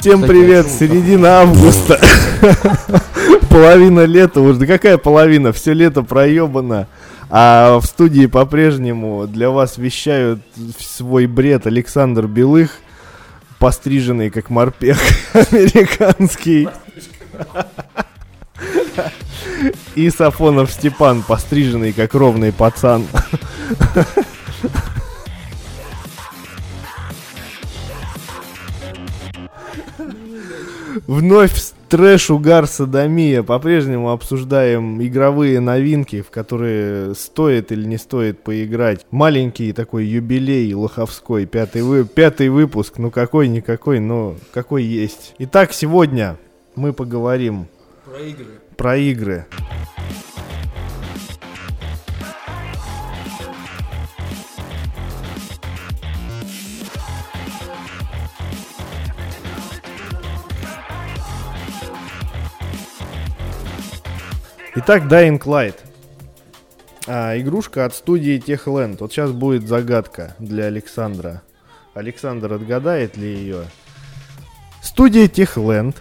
Всем привет, середина августа. Половина лета уже. Да какая половина? Все лето проебано. А в студии по-прежнему для вас вещают свой бред Александр Белых, постриженный как морпех американский. И Сафонов Степан, постриженный как ровный пацан. Вновь трэш, угар, садомия. По-прежнему обсуждаем игровые новинки, в которые стоит или не стоит поиграть. Маленький такой юбилей лоховской, пятый, вы, пятый выпуск. Ну какой-никакой, но какой есть. Итак, сегодня мы поговорим Про игры. про игры. Итак, Dying Light. А, игрушка от студии Techland. Вот сейчас будет загадка для Александра. Александр отгадает ли ее? Студия Techland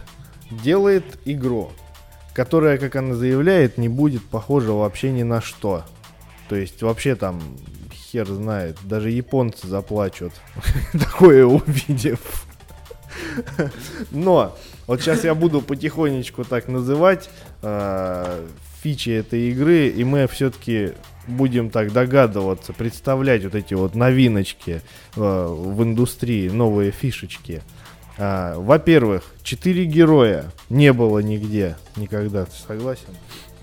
делает игру, которая, как она заявляет, не будет похожа вообще ни на что. То есть вообще там хер знает, даже японцы заплачут, такое увидев. Но вот сейчас я буду потихонечку так называть э, фичи этой игры, и мы все-таки будем так догадываться, представлять вот эти вот новиночки э, в индустрии, новые фишечки. А, во-первых, четыре героя не было нигде никогда, ты согласен?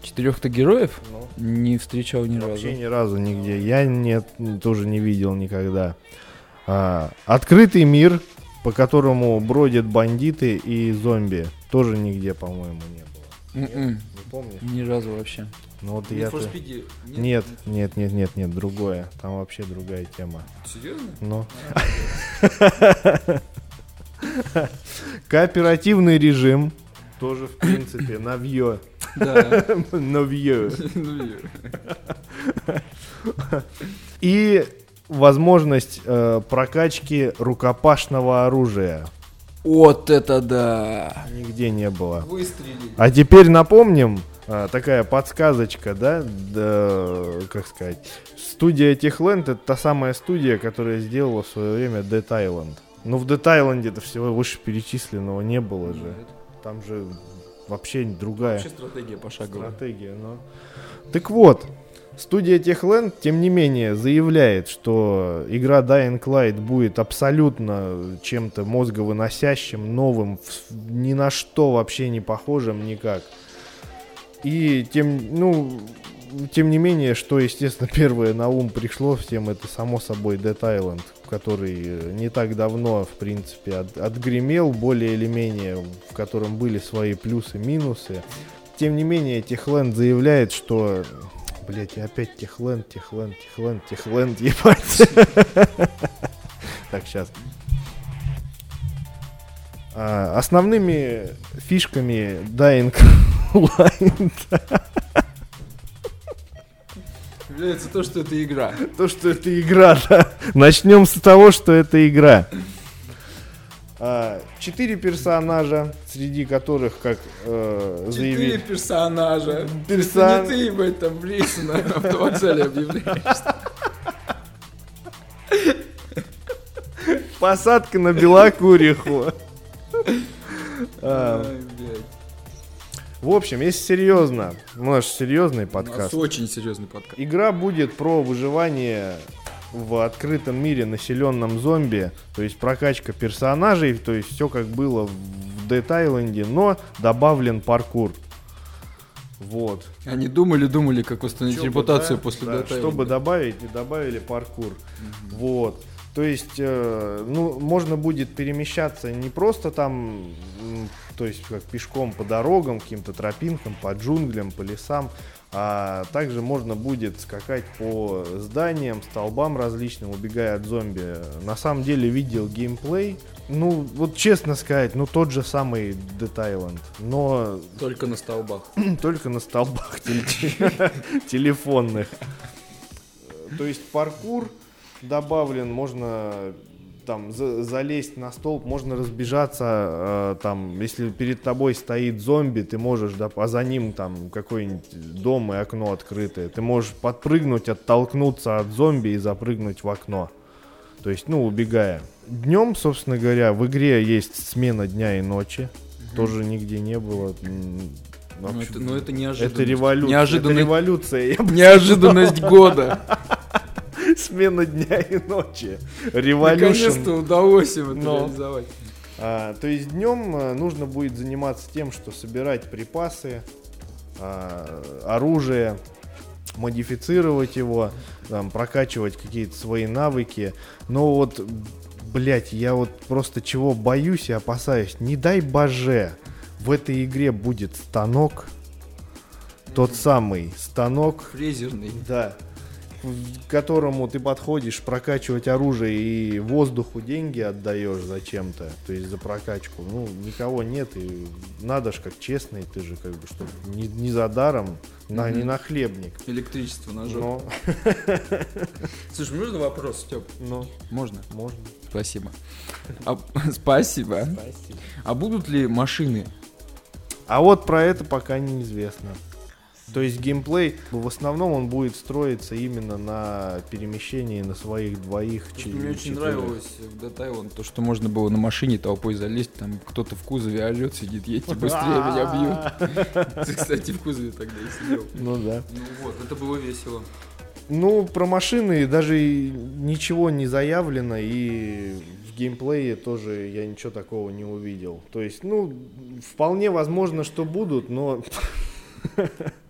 Четырех-то героев Ну. не встречал ни Вообще разу. ни разу нигде. Я нет, тоже не видел никогда. А, открытый мир, по которому бродят бандиты и зомби, тоже нигде, по-моему, не было. М-м, Не помнишь? Ни разу вообще. Ну вот Need я... for Speed Нет, нет, нет, нет, нет, другое. Там вообще другая тема. Серьезно? Ну. Кооперативный режим. Тоже, в принципе, навье. Да. Навье. Ну, И возможность э, прокачки рукопашного оружия. Вот это да. Нигде не было. Выстрелили. А теперь напомним, э, такая подсказочка, да, да, как сказать. Студия Techland это та самая студия, которая сделала в свое время Dead Island. Ну, в Dead Island это всего выше перечисленного не было же. Там же вообще другая Вообще стратегия пошаговая. стратегия, но... Так вот, студия Techland, тем не менее, заявляет, что игра Dying Light будет абсолютно чем-то мозговыносящим, новым, ни на что вообще не похожим никак. И тем, ну, тем не менее, что, естественно, первое на ум пришло всем, это само собой Dead Island, который э, не так давно, в принципе, от- отгремел более или менее, в котором были свои плюсы-минусы. Тем не менее, Техленд заявляет, что... Блять, опять Техленд, Техленд, Техленд, Техленд, ебать. Так, сейчас. Основными фишками Dying Light Является то, что это игра. то, что это игра, да. Начнем с того, что это игра. А, Четыре персонажа, среди которых, как э, Четыре заявили... персонажа. Персон- Это не ты этом в рейсе на автовокзале объявляешь. Посадка на Белокуриху. А. В общем, если серьезно, у нас серьезный У нас подкаст. очень серьезный подкаст. Игра будет про выживание в открытом мире, населенном зомби, то есть прокачка персонажей, то есть все как было в Dead Island, но добавлен паркур. Вот. Они думали, думали, как восстановить Чтобы, репутацию да, после да, Dead Island. Чтобы добавить, и добавили паркур. Вот. То есть, э, ну, можно будет перемещаться не просто там, то есть как пешком по дорогам, каким-то тропинкам, по джунглям, по лесам, а также можно будет скакать по зданиям, столбам различным, убегая от зомби. На самом деле видел геймплей. Ну, вот честно сказать, ну тот же самый Dead Island, но Только на столбах. только на столбах теле- телефонных. То есть паркур добавлен, можно там за- залезть на столб, можно разбежаться, э, там, если перед тобой стоит зомби, ты можешь, да, а за ним там какой-нибудь дом и окно открытое, ты можешь подпрыгнуть, оттолкнуться от зомби и запрыгнуть в окно. То есть, ну, убегая. Днем, собственно говоря, в игре есть смена дня и ночи. Тоже нигде не было. Ну это, ну это неожиданно. это революция. Неожиданно- Это революция. Неожиданность года. Смена дня и ночи. Революция. Наконец-то удалось его Но. реализовать. А, то есть днем э, нужно будет заниматься тем, что собирать припасы, а, оружие, модифицировать его, там, прокачивать какие-то свои навыки. Но вот, блять, я вот просто чего боюсь и опасаюсь. Не дай боже, в этой игре будет станок, тот самый станок, Фрезерный. да. К которому ты подходишь прокачивать оружие и воздуху деньги отдаешь зачем-то, то есть за прокачку. Ну, никого нет, и надо ж как честный, ты же как бы, чтобы не, не за даром, на, не Мгм. на хлебник. Электричество ножом. Но, Слушай, можно вопрос, Степ? но, Можно? можно. Спасибо. А, спасибо. А будут ли машины? А вот про это пока неизвестно. То есть геймплей, в основном он будет строиться именно на перемещении на своих двоих. Че- Мне очень нравилось в Island то, что можно было на машине толпой залезть, там кто-то в кузове орет, сидит, едьте быстрее, меня бьют. Ты, кстати, в кузове тогда и сидел. Ну да. Ну вот, это было весело. Ну, про машины даже ничего не заявлено, и в геймплее тоже я ничего такого не увидел. То есть, ну, вполне возможно, что будут, но...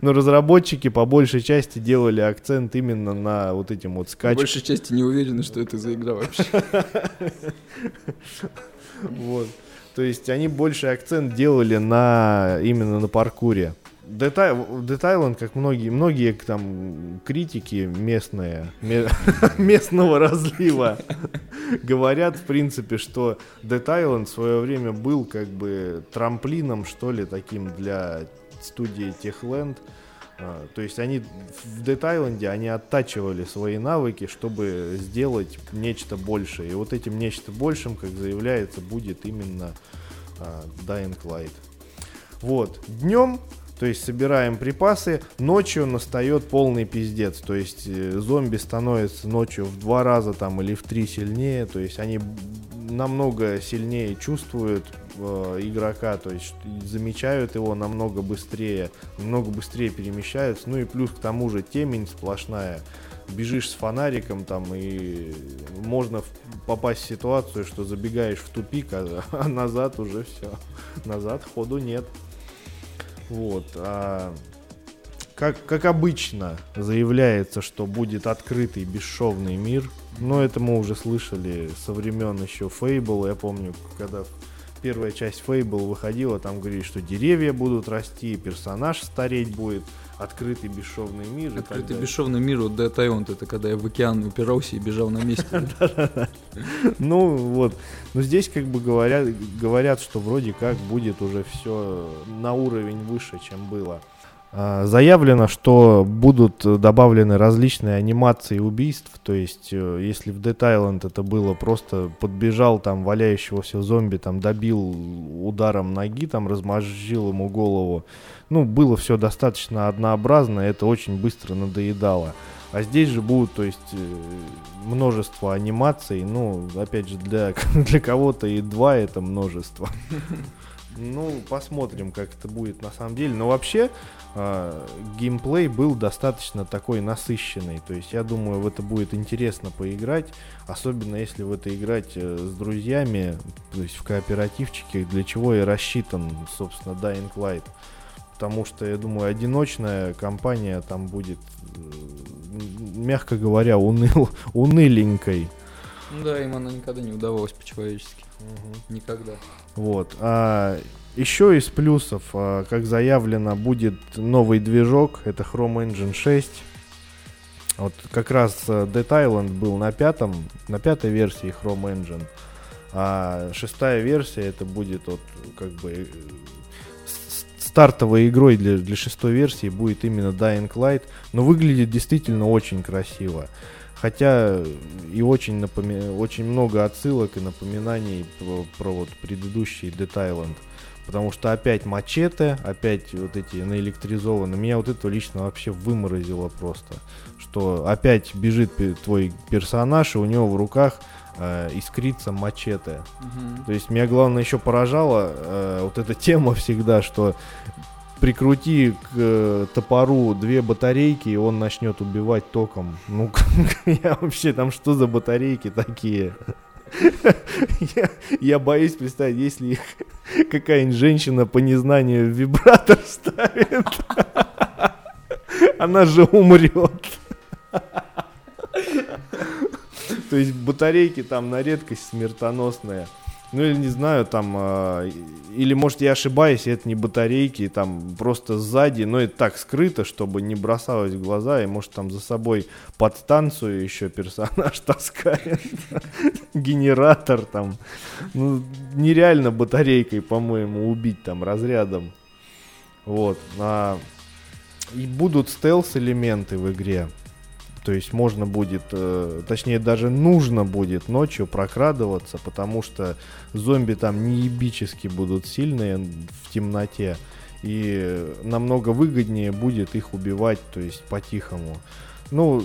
Но разработчики по большей части делали акцент именно на вот этим вот По скачкам. большей части не уверены, что это за игра вообще. Вот. То есть они больше акцент делали на именно на паркуре. Island, как многие, многие там критики местные, ме- местного разлива, говорят, в принципе, что Island в свое время был как бы трамплином, что ли, таким для студии Techland. А, То есть они в Island они оттачивали свои навыки, чтобы сделать нечто большее. И вот этим нечто большим, как заявляется, будет именно а, Dying Light. Вот. Днем, то есть собираем припасы, ночью настает полный пиздец. То есть э, зомби становятся ночью в два раза там или в три сильнее. То есть они намного сильнее чувствуют э, игрока, то есть замечают его намного быстрее, намного быстрее перемещаются. Ну и плюс к тому же темень сплошная. Бежишь с фонариком там и можно попасть в ситуацию, что забегаешь в тупик, а, а назад уже все. Назад ходу нет. Вот. а как, как обычно заявляется, что будет открытый бесшовный мир. Но это мы уже слышали со времен еще Fable. Я помню, когда первая часть Fable выходила, там говорили, что деревья будут расти, персонаж стареть будет, открытый бесшовный мир. Открытый бесшовный мир от Dead Island, это когда я в океан упирался и бежал на месте. Ну вот, но здесь как бы говорят, говорят, что вроде как будет уже все на уровень выше, чем было. А, Заявлено, что будут добавлены различные анимации убийств, то есть э, если в Dead Island это было просто подбежал там валяющегося зомби, там добил ударом ноги, там размозжил ему голову, ну было все достаточно однообразно, это очень быстро надоедало. А здесь же будут, то есть, э, множество анимаций. Ну, опять же, для, для кого-то и два это множество. Ну, посмотрим, как это будет на самом деле. Но вообще, а, геймплей был достаточно такой насыщенный. То есть, я думаю, в это будет интересно поиграть. Особенно если в это играть э, с друзьями, то есть в кооперативчике, для чего и рассчитан, собственно, Dying Light. Потому что, я думаю, одиночная компания там будет, э, мягко говоря, уныл, уныленькой. Да, им она никогда не удавалась по-человечески. Никогда. Вот. А еще из плюсов, а, как заявлено, будет новый движок. Это Chrome Engine 6. Вот как раз э, Dead Island был на пятом, на пятой версии Chrome Engine. А шестая версия это будет вот как бы э, стартовой игрой для, для шестой версии будет именно Dying Light. Но выглядит действительно очень красиво. Хотя и очень, напоми... очень много отсылок и напоминаний про, про вот предыдущий Island. Потому что опять мачете, опять вот эти наэлектризованные. Меня вот это лично вообще выморозило просто. Что опять бежит твой персонаж, и у него в руках э, искрится мачете. Угу. То есть меня главное еще поражало э, вот эта тема всегда, что прикрути к э, топору две батарейки, и он начнет убивать током. Ну, я вообще, там что за батарейки такие? Я, я боюсь представить, если какая-нибудь женщина по незнанию вибратор ставит, она же умрет. То есть батарейки там на редкость смертоносные. Ну или не знаю, там, э, или может я ошибаюсь, это не батарейки, там просто сзади, но это так скрыто, чтобы не бросалось в глаза, и может там за собой под станцию еще персонаж таскает, генератор там. Ну, нереально батарейкой, по-моему, убить там разрядом. Вот. А, и будут стелс-элементы в игре. То есть можно будет, э, точнее даже нужно будет ночью прокрадываться, потому что зомби там неебически будут сильные в темноте. И намного выгоднее будет их убивать, то есть по-тихому. Ну,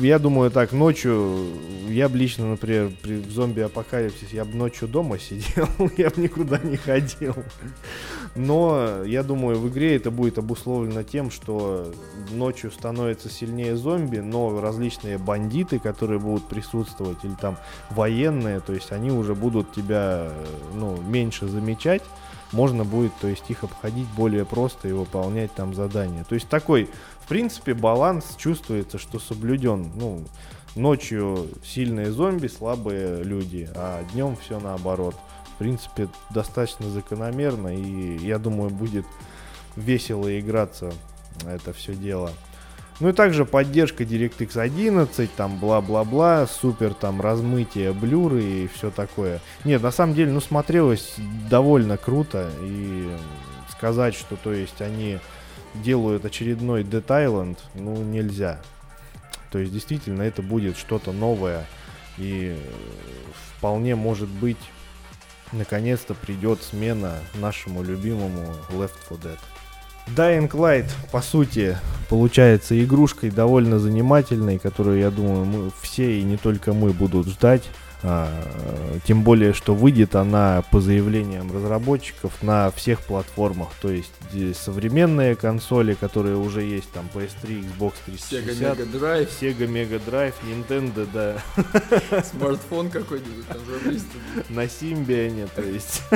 я думаю, так, ночью, я бы лично, например, при зомби-апокалипсисе, я бы ночью дома сидел, я бы никуда не ходил. Но я думаю, в игре это будет обусловлено тем, что ночью становится сильнее зомби, но различные бандиты, которые будут присутствовать, или там военные, то есть они уже будут тебя, ну, меньше замечать, можно будет, то есть их обходить более просто и выполнять там задания. То есть такой в принципе, баланс чувствуется, что соблюден. Ну, ночью сильные зомби, слабые люди, а днем все наоборот. В принципе, достаточно закономерно, и я думаю, будет весело играться это все дело. Ну и также поддержка DirectX 11, там бла-бла-бла, супер там размытие блюры и все такое. Нет, на самом деле, ну смотрелось довольно круто и сказать, что то есть они делают очередной Dead Island, ну, нельзя. То есть, действительно, это будет что-то новое. И вполне может быть, наконец-то придет смена нашему любимому Left 4 Dead. Dying Light, по сути, получается игрушкой довольно занимательной, которую, я думаю, мы все и не только мы будут ждать. А, тем более, что выйдет она по заявлениям разработчиков на всех платформах. То есть современные консоли, которые уже есть, там PS3, Xbox 360, Sega Mega Drive, Sega Mega Drive, Nintendo, да. Смартфон какой-нибудь там На Симбиане, то есть.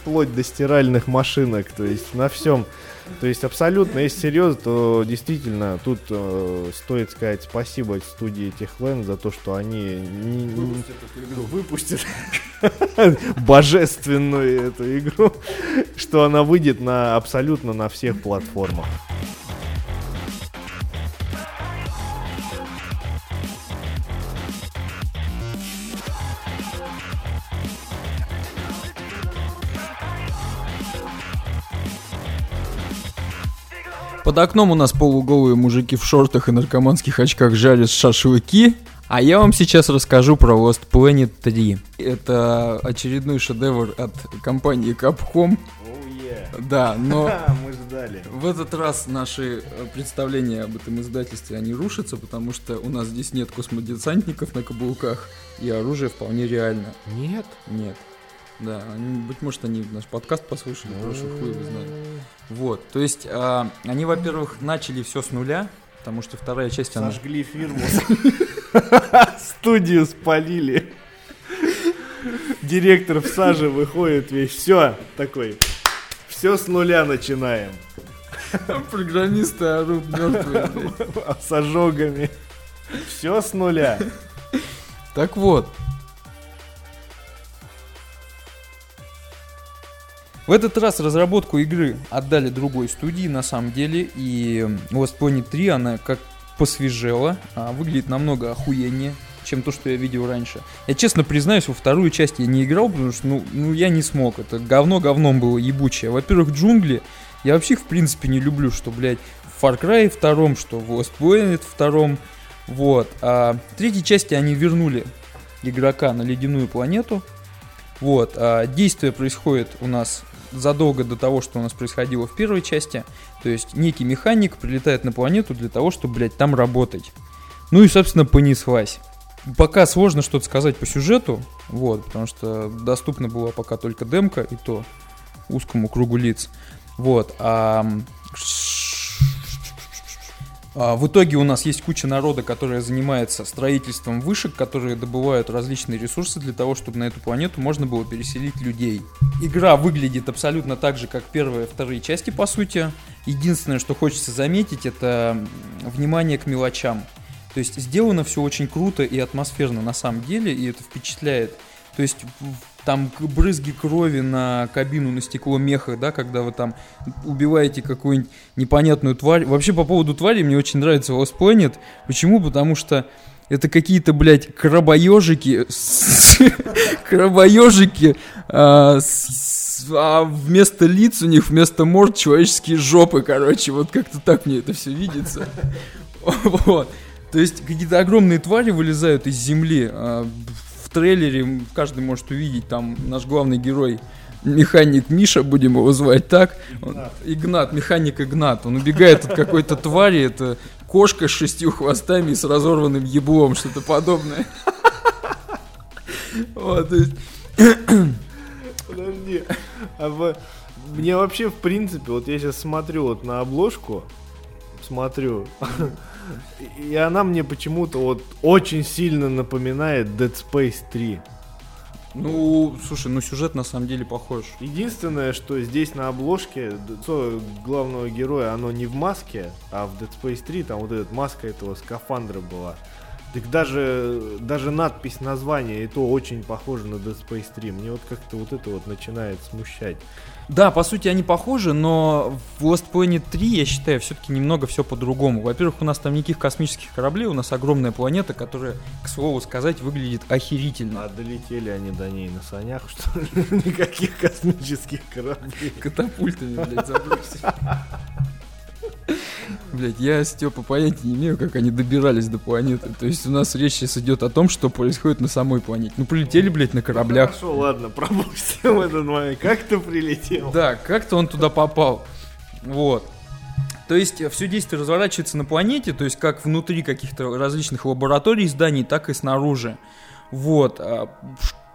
Вплоть до стиральных машинок, то есть на всем. То есть абсолютно, если серьезно, то действительно тут э, стоит сказать спасибо студии Техлен за то, что они не, не, выпустят божественную эту игру, что она выйдет на абсолютно на всех платформах. Под окном у нас полуголые мужики в шортах и наркоманских очках жарят шашлыки. А я вам сейчас расскажу про Lost Planet 3. Это очередной шедевр от компании Capcom. Oh, yeah. Да, но мы ждали. в этот раз наши э, представления об этом издательстве, они рушатся, потому что у нас здесь нет космодесантников на каблуках, и оружие вполне реально. Нет? Нет. Да, они, быть может, они наш подкаст послушали, прошлый хуй его знает. Вот, то есть, а, они, во-первых, начали все с нуля, потому что вторая часть... Сожгли фирму. Студию спалили. Директор в саже выходит весь. Все, такой. Все с нуля начинаем. Программисты орут мертвые. С ожогами. Все с нуля. Так вот, В этот раз разработку игры отдали другой студии, на самом деле, и Lost Planet 3, она как посвежела, а выглядит намного охуеннее, чем то, что я видел раньше. Я честно признаюсь, во вторую часть я не играл, потому что, ну, ну я не смог. Это говно говном было ебучее. Во-первых, джунгли. Я вообще в принципе, не люблю, что, блядь, Far Cry втором, что в Lost Planet втором. Вот. А в третьей части они вернули игрока на ледяную планету. Вот. А действие происходит у нас задолго до того, что у нас происходило в первой части. То есть некий механик прилетает на планету для того, чтобы, блядь, там работать. Ну и, собственно, понеслась. Пока сложно что-то сказать по сюжету, вот, потому что доступна была пока только демка, и то узкому кругу лиц. Вот. А, в итоге у нас есть куча народа, которая занимается строительством вышек, которые добывают различные ресурсы для того, чтобы на эту планету можно было переселить людей. Игра выглядит абсолютно так же, как первые и вторые части, по сути. Единственное, что хочется заметить, это внимание к мелочам. То есть сделано все очень круто и атмосферно на самом деле, и это впечатляет. То есть там брызги крови на кабину, на стекло меха, да, когда вы там убиваете какую-нибудь непонятную тварь. Вообще, по поводу твари мне очень нравится Lost Planet. Почему? Потому что это какие-то, блядь, крабоежики, крабоежики, а, а вместо лиц у них, вместо морд человеческие жопы, короче, вот как-то так мне это все видится. Вот. То есть какие-то огромные твари вылезают из земли, а, в трейлере каждый может увидеть, там наш главный герой механик Миша, будем его звать так. Игнат. Он, Игнат, механик Игнат. Он убегает от какой-то твари, это кошка с шестью хвостами и с разорванным еблом, что-то подобное. Вот. Подожди. А мне вообще, в принципе, вот я сейчас смотрю вот на обложку, смотрю, и она мне почему-то вот очень сильно напоминает Dead Space 3. Ну, слушай, ну сюжет на самом деле похож. Единственное, что здесь на обложке лицо главного героя, оно не в маске, а в Dead Space 3 там вот эта маска этого скафандра была. Так даже, даже надпись названия и то очень похоже на Dead Space 3. Мне вот как-то вот это вот начинает смущать. Да, по сути они похожи, но в Lost Planet 3, я считаю, все-таки немного все по-другому. Во-первых, у нас там никаких космических кораблей, у нас огромная планета, которая, к слову сказать, выглядит охерительно. А долетели они до ней на санях, что ли? Никаких космических кораблей. Катапультами, блядь, забросили. Блять, я, Степа, понятия не имею, как они добирались до планеты. То есть у нас речь сейчас идет о том, что происходит на самой планете. Ну, прилетели, блядь, на кораблях. Хорошо, ладно, пропустим этот момент. Как ты прилетел? Да, как-то он туда попал. Вот. То есть э, все действие разворачивается на планете, то есть как внутри каких-то различных лабораторий, зданий, так и снаружи. Вот. А,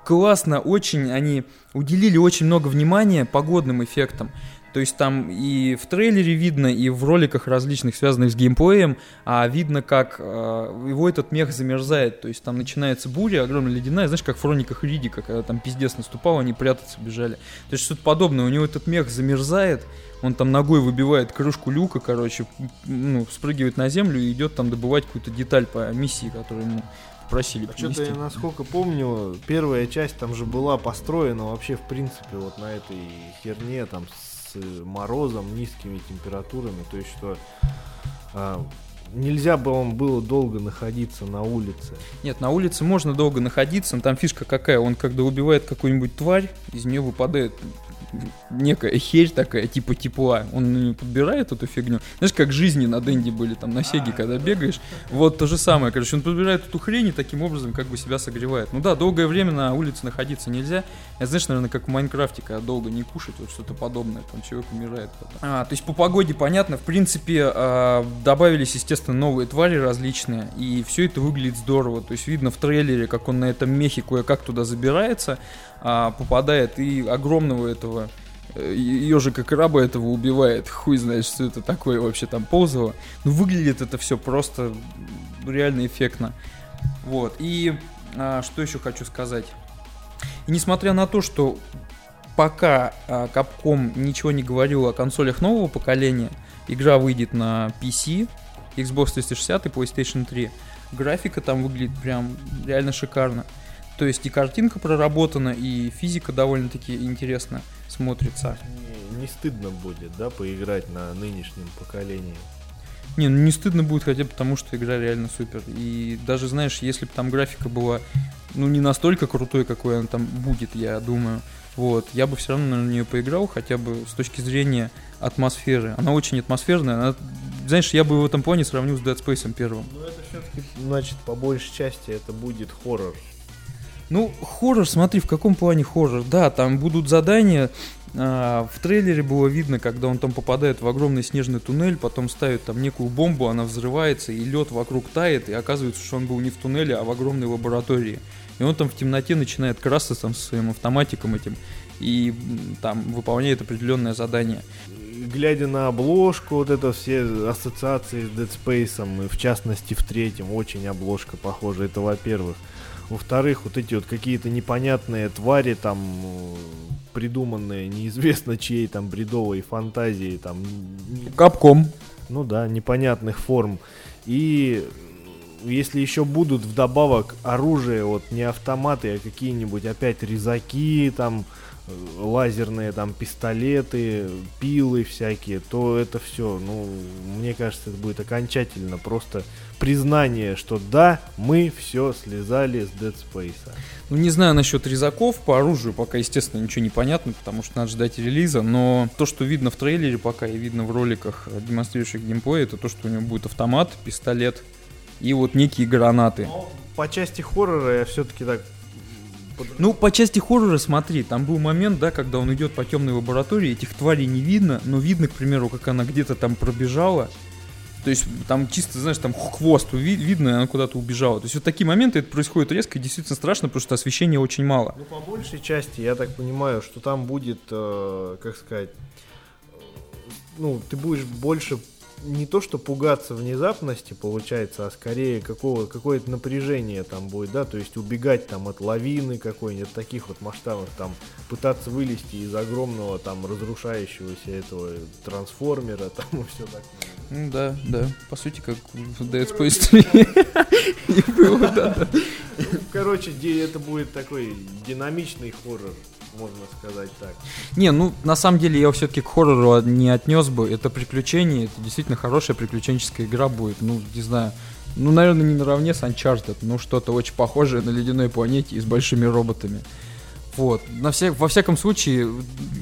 классно, очень они уделили очень много внимания погодным эффектам. То есть там и в трейлере видно, и в роликах различных, связанных с геймплеем, а видно, как э, его этот мех замерзает. То есть там начинается буря, огромная ледяная, знаешь, как в хрониках Ридика, когда там пиздец наступал, они прятаться бежали. То есть что-то подобное. У него этот мех замерзает, он там ногой выбивает крышку люка, короче, ну, спрыгивает на землю и идет там добывать какую-то деталь по миссии, которую ему просили а Что-то я, насколько помню, первая часть там же была построена вообще, в принципе, вот на этой херне, там, морозом, низкими температурами, то есть что а, нельзя бы вам было долго находиться на улице. Нет, на улице можно долго находиться, но там фишка какая, он когда убивает какую-нибудь тварь, из нее выпадает некая херь такая, типа тепла. Он подбирает эту фигню. Знаешь, как жизни на Дэнди были там на Сеге, когда бегаешь. Вот то же самое. Короче, он подбирает эту хрень и таким образом как бы себя согревает. Ну да, долгое время на улице находиться нельзя. Это знаешь, наверное, как в Майнкрафте, когда долго не кушать, вот что-то подобное. Там человек умирает потом. А, то есть по погоде понятно. В принципе, а, добавились, естественно, новые твари различные. И все это выглядит здорово. То есть видно в трейлере, как он на этом мехе кое-как туда забирается а, попадает и огромного этого ежика краба этого убивает. Хуй знает, что это такое вообще там ползало. Но выглядит это все просто реально эффектно. Вот. И а, что еще хочу сказать. И несмотря на то, что пока а, Capcom ничего не говорил о консолях нового поколения, игра выйдет на PC, Xbox 360 и PlayStation 3, графика там выглядит прям реально шикарно. То есть и картинка проработана, и физика довольно-таки интересно смотрится. Не, не стыдно будет, да, поиграть на нынешнем поколении? Не, ну не стыдно будет хотя бы потому, что игра реально супер. И даже, знаешь, если бы там графика была, ну, не настолько крутой, какой она там будет, я думаю, вот, я бы все равно на нее поиграл, хотя бы с точки зрения атмосферы. Она очень атмосферная, она знаешь, я бы в этом плане сравнил с Dead Space первым. Ну это все-таки, значит, по большей части это будет хоррор. Ну, хоррор, смотри, в каком плане хоррор? Да, там будут задания. А, в трейлере было видно, когда он там попадает в огромный снежный туннель, потом ставит там некую бомбу, она взрывается, и лед вокруг тает, и оказывается, что он был не в туннеле, а в огромной лаборатории. И он там в темноте начинает красться там со своим автоматиком этим и там выполняет определенное задание. Глядя на обложку, вот это все ассоциации с Dead Space, и в частности в третьем, очень обложка похожа, это во-первых. Во-вторых, вот эти вот какие-то непонятные твари там придуманные, неизвестно чьей там бредовой фантазии там. Капком. Ну да, непонятных форм. И если еще будут вдобавок оружие, вот не автоматы, а какие-нибудь опять резаки, там лазерные там пистолеты, пилы всякие, то это все, ну, мне кажется, это будет окончательно просто признание, что да, мы все слезали с Dead Space. Ну, не знаю насчет резаков, по оружию пока, естественно, ничего не понятно, потому что надо ждать релиза, но то, что видно в трейлере пока и видно в роликах, демонстрирующих геймплей, это то, что у него будет автомат, пистолет и вот некие гранаты. Но по части хоррора я все-таки так ну, по части хоррора, смотри, там был момент, да, когда он идет по темной лаборатории, этих тварей не видно, но видно, к примеру, как она где-то там пробежала. То есть там чисто, знаешь, там хвост ви- видно, и она куда-то убежала. То есть вот такие моменты, это происходит резко и действительно страшно, потому что освещения очень мало. Ну, по большей части, я так понимаю, что там будет, э, как сказать, э, ну, ты будешь больше не то, что пугаться внезапности, получается, а скорее какого, какое-то напряжение там будет, да, то есть убегать там от лавины какой-нибудь, от таких вот масштабов, там, пытаться вылезти из огромного там разрушающегося этого трансформера, там и все такое. Ну да, да, по сути, как в Dead Space 3 было, да. Короче, это будет такой динамичный хоррор можно сказать так. Не, ну, на самом деле я все-таки к хоррору не отнес бы. Это приключение, это действительно хорошая приключенческая игра будет. Ну, не знаю, ну, наверное, не наравне с Uncharted, но что-то очень похожее на ледяной планете и с большими роботами. Вот. На вся, во всяком случае,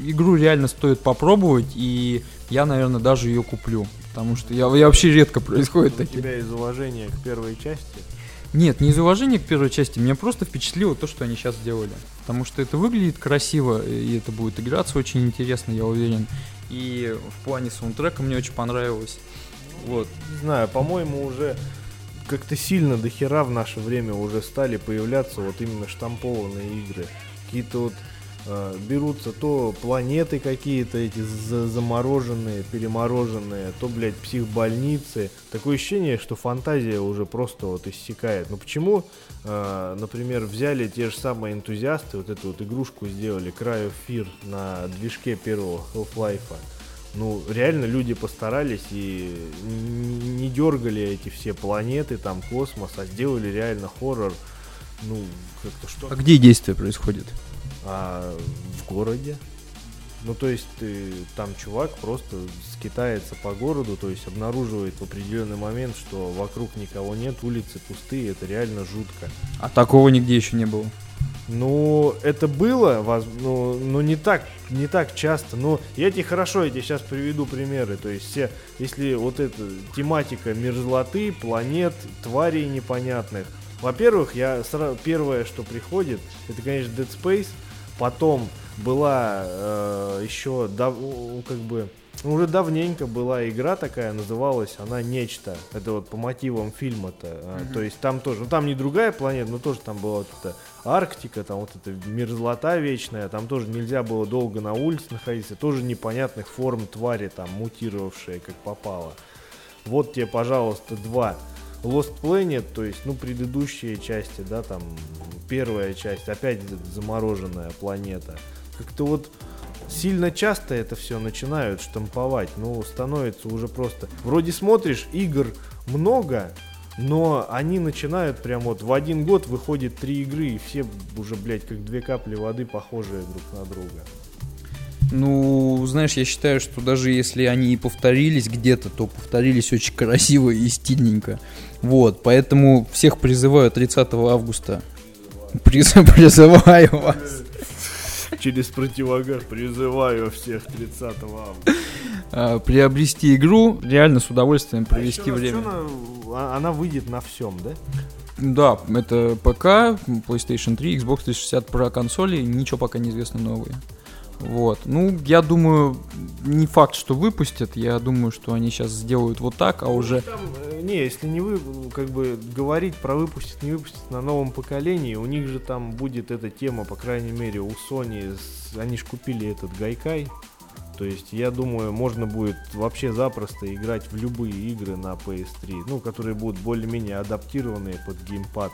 игру реально стоит попробовать, и я, наверное, даже ее куплю. Потому что я, я вообще редко происходит такие. У тебя из уважения к первой части нет, не из уважения к первой части, меня просто впечатлило то, что они сейчас сделали. Потому что это выглядит красиво, и это будет играться очень интересно, я уверен. И в плане саундтрека мне очень понравилось. Вот. Не знаю, по-моему, уже как-то сильно до хера в наше время уже стали появляться вот именно штампованные игры. Какие-то вот берутся то планеты какие-то эти замороженные, перемороженные, то, блядь, психбольницы. Такое ощущение, что фантазия уже просто вот иссякает. Ну почему, э, например, взяли те же самые энтузиасты, вот эту вот игрушку сделали, Cry of Fear на движке первого Half-Life. Ну, реально люди постарались и не дергали эти все планеты, там, космос, а сделали реально хоррор. Ну, как-то что. А где действие происходит? А в городе. Ну, то есть ты, там чувак просто скитается по городу, то есть обнаруживает в определенный момент, что вокруг никого нет, улицы пустые, это реально жутко. А такого нигде еще не было? Ну, это было, но, но не так, не так часто. Но я тебе хорошо, я тебе сейчас приведу примеры. То есть все, если вот эта тематика мерзлоты, планет, тварей непонятных. Во-первых, я сразу, первое, что приходит, это, конечно, Dead Space. Потом была э, еще дав, как бы ну, уже давненько была игра такая, называлась она Нечто. Это вот по мотивам фильма-то. Mm-hmm. То есть там тоже, ну там не другая планета, но тоже там была вот эта Арктика, там вот эта мерзлота вечная, там тоже нельзя было долго на улице находиться, тоже непонятных форм твари там мутировавшие как попало. Вот тебе, пожалуйста, два. Lost Planet, то есть, ну, предыдущие части, да, там, первая часть, опять замороженная планета. Как-то вот сильно часто это все начинают штамповать, ну, становится уже просто... Вроде смотришь, игр много, но они начинают прям вот в один год выходит три игры, и все уже, блядь, как две капли воды похожие друг на друга. Ну, знаешь, я считаю, что даже если они и повторились где-то, то повторились очень красиво и стильненько. Вот, поэтому всех призываю 30 августа Приз, призываю вас. Через противогаз призываю всех 30 августа. э, приобрести игру, реально с удовольствием провести А ещё на- время. ещё на- а- она выйдет на всем, да? Да, это ПК, PlayStation 3, Xbox 360 про консоли, ничего пока не известно новые. Вот. Ну, я думаю, не факт, что выпустят. Я думаю, что они сейчас сделают вот так, а уже... Там, э, не, если не вы, как бы говорить про выпустит, не выпустит на новом поколении, у них же там будет эта тема, по крайней мере, у Sony, они ж купили этот Гайкай. То есть, я думаю, можно будет вообще запросто играть в любые игры на PS3, ну, которые будут более-менее адаптированные под геймпад.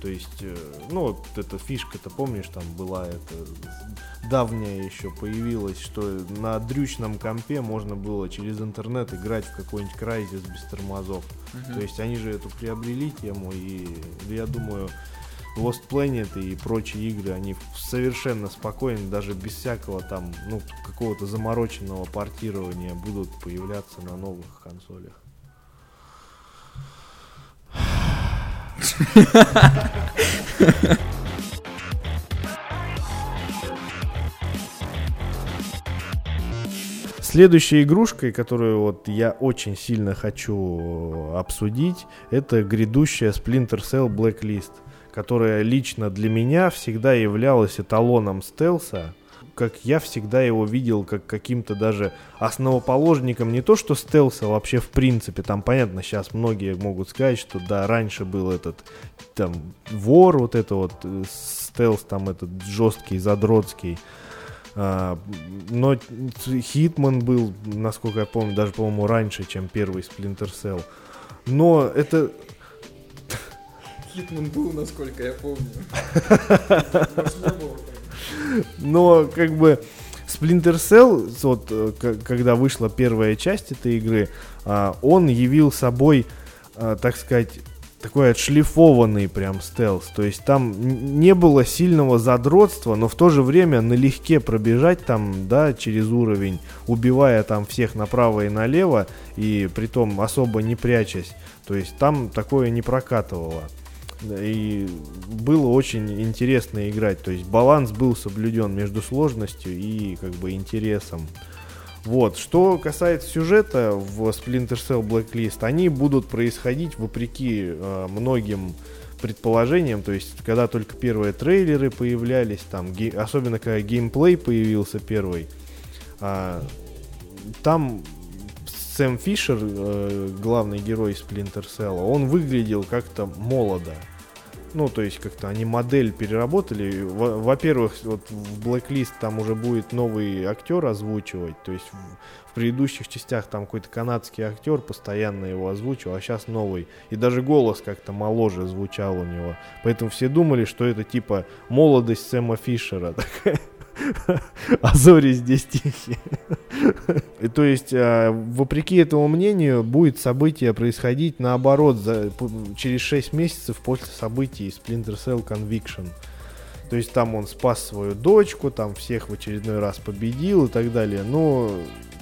То есть, э, ну, вот эта фишка-то, помнишь, там была эта давняя еще появилась, что на дрючном компе можно было через интернет играть в какой-нибудь Crysis без тормозов. То есть они же эту приобрели тему, и я думаю, Lost Planet и прочие игры, они совершенно спокойно, даже без всякого там, ну, какого-то замороченного портирования будут появляться на новых консолях. Следующей игрушкой, которую вот я очень сильно хочу обсудить, это грядущая Splinter Cell Blacklist, которая лично для меня всегда являлась эталоном стелса. Как я всегда его видел как каким-то даже основоположником не то что стелса вообще в принципе, там понятно, сейчас многие могут сказать, что да, раньше был этот там вор, вот это вот э, стелс там этот жесткий, задротский, а, но Хитман был, насколько я помню, даже, по-моему, раньше, чем первый Splinter Cell. Но это... Хитман был, насколько я помню. Но, как бы, Splinter Cell, вот, э, когда вышла первая часть этой игры, а, он явил собой, а, так сказать, такой отшлифованный прям стелс. То есть там не было сильного задротства, но в то же время налегке пробежать там, да, через уровень, убивая там всех направо и налево, и притом особо не прячась. То есть там такое не прокатывало. И было очень интересно играть. То есть баланс был соблюден между сложностью и как бы интересом. Вот. Что касается сюжета в Splinter Cell Blacklist, они будут происходить вопреки э, многим предположениям, то есть когда только первые трейлеры появлялись, там, ге- особенно когда геймплей появился первый, а, там Сэм Фишер, э, главный герой Splinter Cell, он выглядел как-то молодо. Ну, то есть как-то они модель переработали. Во- Во-первых, вот в Blacklist там уже будет новый актер озвучивать. То есть в, в предыдущих частях там какой-то канадский актер постоянно его озвучивал, а сейчас новый. И даже голос как-то моложе звучал у него. Поэтому все думали, что это типа молодость Сэма Фишера. такая. А зори здесь тихие. И То есть, а, вопреки этому мнению, будет событие происходить наоборот за, через 6 месяцев после событий Splinter Cell Conviction. То есть там он спас свою дочку, там всех в очередной раз победил и так далее. Но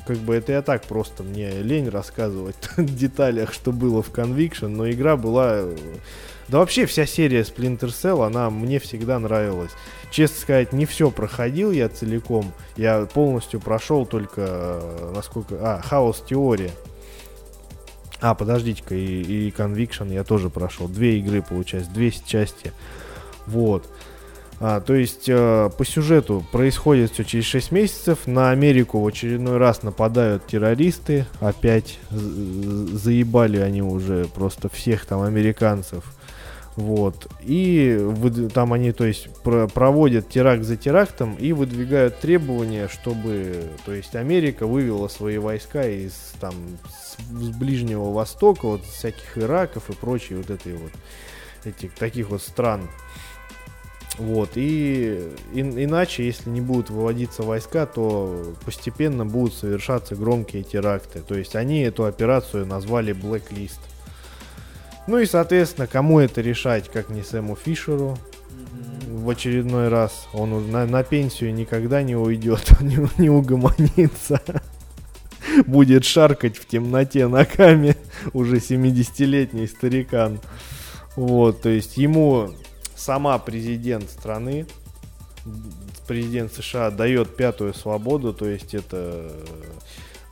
как бы это я так просто мне лень рассказывать в деталях, что было в Conviction, но игра была... э, Да вообще вся серия Splinter Cell, она мне всегда нравилась. Честно сказать, не все проходил я целиком. Я полностью прошел только, э, насколько... А, Хаос Теория. А, подождите-ка, и, и Conviction я тоже прошел. Две игры, получается, две части. Вот. А, то есть э, по сюжету происходит все через 6 месяцев. На Америку в очередной раз нападают террористы. Опять заебали они уже просто всех там американцев. Вот. И выд- там они, то есть, про- проводят теракт за терактом и выдвигают требования, чтобы, то есть, Америка вывела свои войска из там с, с Ближнего Востока, вот всяких Ираков и прочей вот этой вот этих таких вот стран. Вот, и, ин- иначе, если не будут выводиться войска, то постепенно будут совершаться громкие теракты. То есть они эту операцию назвали Blacklist. Ну и, соответственно, кому это решать, как не Сэму Фишеру в очередной раз. Он на, на пенсию никогда не уйдет, он не, не угомонится. Будет шаркать в темноте ногами уже 70-летний старикан. Вот, то есть ему сама президент страны, президент США дает пятую свободу, то есть это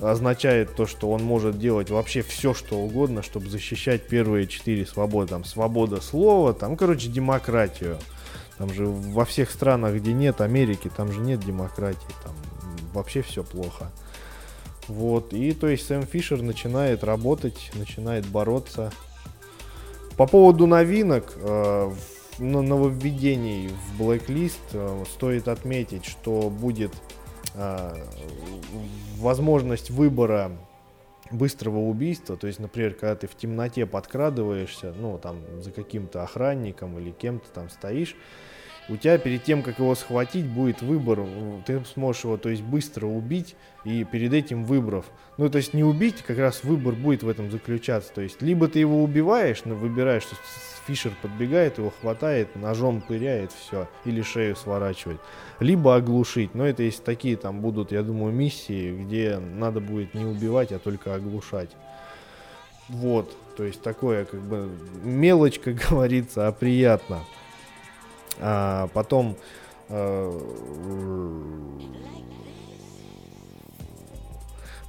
означает то, что он может делать вообще все, что угодно, чтобы защищать первые четыре свободы. Там свобода слова, там, короче, демократию. Там же во всех странах, где нет Америки, там же нет демократии, там вообще все плохо. Вот, и то есть Сэм Фишер начинает работать, начинает бороться. По поводу новинок, э, нововведений в Blacklist э, стоит отметить, что будет э, возможность выбора быстрого убийства, то есть, например, когда ты в темноте подкрадываешься, ну, там, за каким-то охранником или кем-то там стоишь, у тебя перед тем, как его схватить, будет выбор. Ты сможешь его, то есть, быстро убить и перед этим выбрав. Ну, то есть, не убить, как раз выбор будет в этом заключаться. То есть, либо ты его убиваешь, но выбираешь, что Фишер подбегает, его хватает, ножом пыряет, все, или шею сворачивает. Либо оглушить. Но это есть такие там будут, я думаю, миссии, где надо будет не убивать, а только оглушать. Вот, то есть такое как бы мелочь, как говорится, а приятно. А потом э,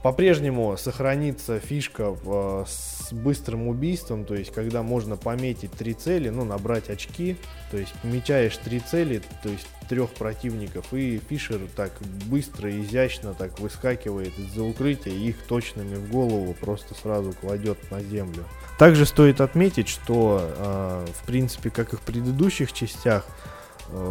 по-прежнему сохранится фишка э, с быстрым убийством, то есть когда можно пометить три цели, ну, набрать очки, то есть помечаешь три цели, то есть трех противников, и Фишер так быстро изящно так выскакивает из-за укрытия и их точными в голову просто сразу кладет на землю. Также стоит отметить, что, э, в принципе, как и в предыдущих частях,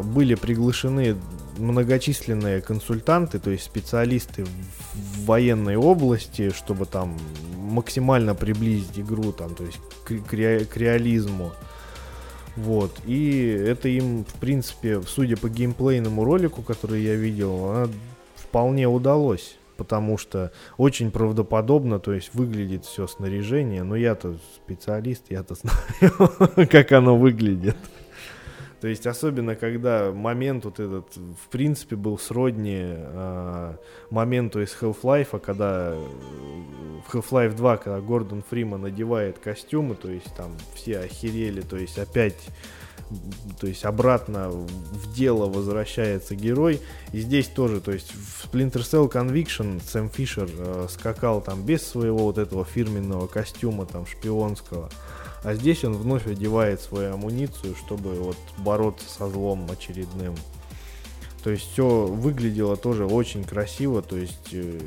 были приглашены многочисленные консультанты, то есть специалисты в военной области, чтобы там максимально приблизить игру, там, то есть к, к, ре, к реализму. Вот. И это им, в принципе, судя по геймплейному ролику, который я видел, вполне удалось потому что очень правдоподобно, то есть выглядит все снаряжение, но я-то специалист, я-то знаю, как оно выглядит. То есть особенно когда момент вот этот в принципе был сродни э, моменту из Half-Life, когда в Half-Life 2, когда Гордон Фриман надевает костюмы, то есть там все охерели, то есть опять то есть обратно в дело возвращается герой. И здесь тоже, то есть в Splinter Cell Conviction Сэм Фишер э, скакал там без своего вот этого фирменного костюма там шпионского. А здесь он вновь одевает свою амуницию, чтобы вот бороться со злом очередным. То есть все выглядело тоже очень красиво, то есть э,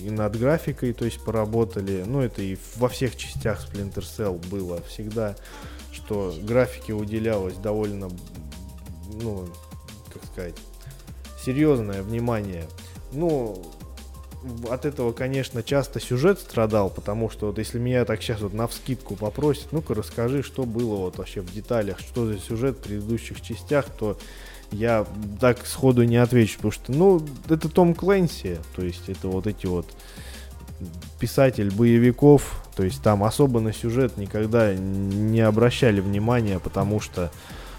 и над графикой, то есть поработали. Ну это и во всех частях Splinter Cell было всегда что графике уделялось довольно, ну, как сказать, серьезное внимание. Ну, от этого, конечно, часто сюжет страдал, потому что вот если меня так сейчас вот на вскидку попросят, ну-ка расскажи, что было вот вообще в деталях, что за сюжет в предыдущих частях, то я так сходу не отвечу, потому что, ну, это Том Клэнси, то есть это вот эти вот писатель боевиков, то есть там особо на сюжет никогда не обращали внимания, потому что,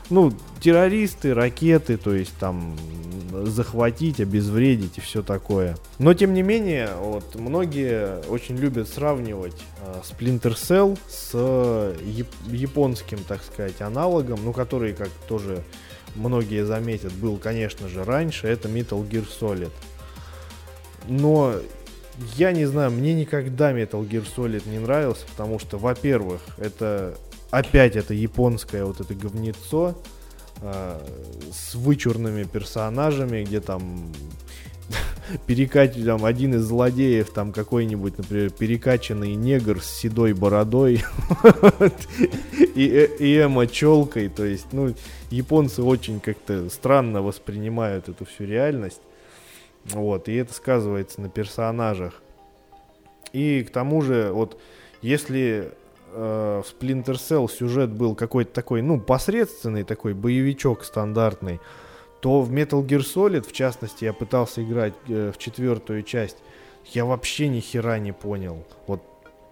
ну, террористы, ракеты, то есть там захватить, обезвредить и все такое. Но тем не менее, вот многие очень любят сравнивать э, Splinter Cell с яп- японским, так сказать, аналогом, ну, который, как тоже многие заметят, был, конечно же, раньше, это Metal Gear Solid. Но я не знаю, мне никогда Metal Gear Solid не нравился, потому что, во-первых, это опять это японское вот это говнецо э, с вычурными персонажами, где там перекать там один из злодеев там какой-нибудь, например, перекачанный негр с седой бородой и, э, и эмо челкой, то есть, ну, японцы очень как-то странно воспринимают эту всю реальность. Вот, и это сказывается на персонажах. И к тому же, вот, если э, в Splinter Cell сюжет был какой-то такой, ну, посредственный такой боевичок стандартный, то в Metal Gear Solid, в частности, я пытался играть э, в четвертую часть, я вообще ни хера не понял. Вот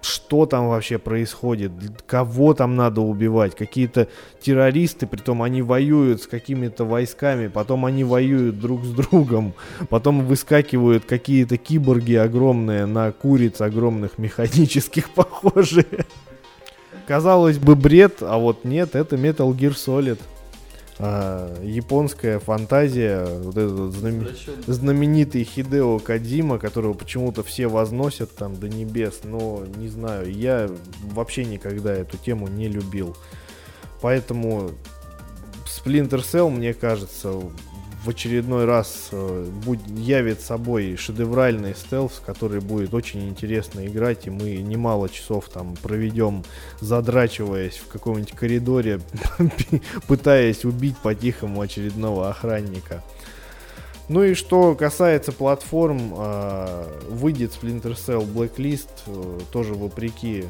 что там вообще происходит, кого там надо убивать, какие-то террористы, притом они воюют с какими-то войсками, потом они воюют друг с другом, потом выскакивают какие-то киборги огромные на куриц огромных механических похожие. Казалось бы бред, а вот нет, это Metal Gear Solid. а, японская фантазия, вот этот знам... знаменитый Хидео Кадима, которого почему-то все возносят там до небес, но не знаю, я вообще никогда эту тему не любил. Поэтому Splinter Cell, мне кажется, в очередной раз э, явит собой шедевральный стелс, который будет очень интересно играть, и мы немало часов там проведем, задрачиваясь в каком-нибудь коридоре, пытаясь убить по-тихому очередного охранника. Ну и что касается платформ, э, выйдет Splinter Cell Blacklist, э, тоже вопреки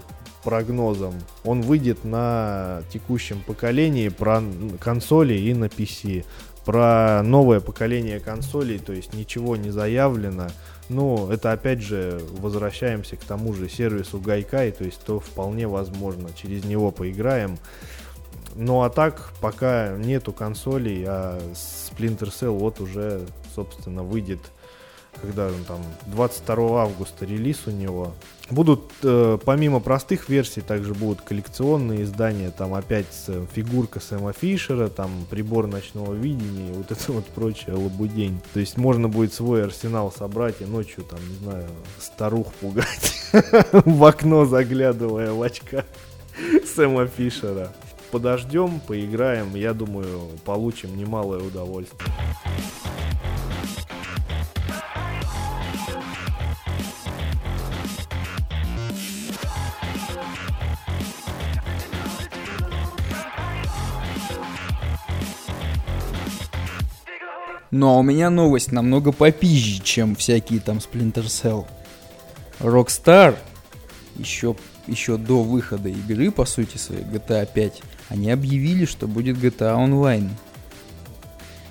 прогнозам. Он выйдет на текущем поколении про консоли и на PC. Про новое поколение консолей, то есть ничего не заявлено. Ну, это опять же возвращаемся к тому же сервису Гайкай, то есть то вполне возможно. Через него поиграем. Ну а так, пока нету консолей, а Splinter Cell вот уже, собственно, выйдет когда там 22 августа релиз у него. Будут, э, помимо простых версий, также будут коллекционные издания, там опять э, фигурка Сэма Фишера, там прибор ночного видения и вот это вот прочее лабудень. То есть можно будет свой арсенал собрать и ночью, там, не знаю, старух пугать в окно заглядывая в очках Сэма Фишера. Подождем, поиграем, я думаю, получим немалое удовольствие. Но у меня новость намного попизже, чем всякие там Splinter Cell. Rockstar еще, еще до выхода игры, по сути своей, GTA 5, они объявили, что будет GTA Online.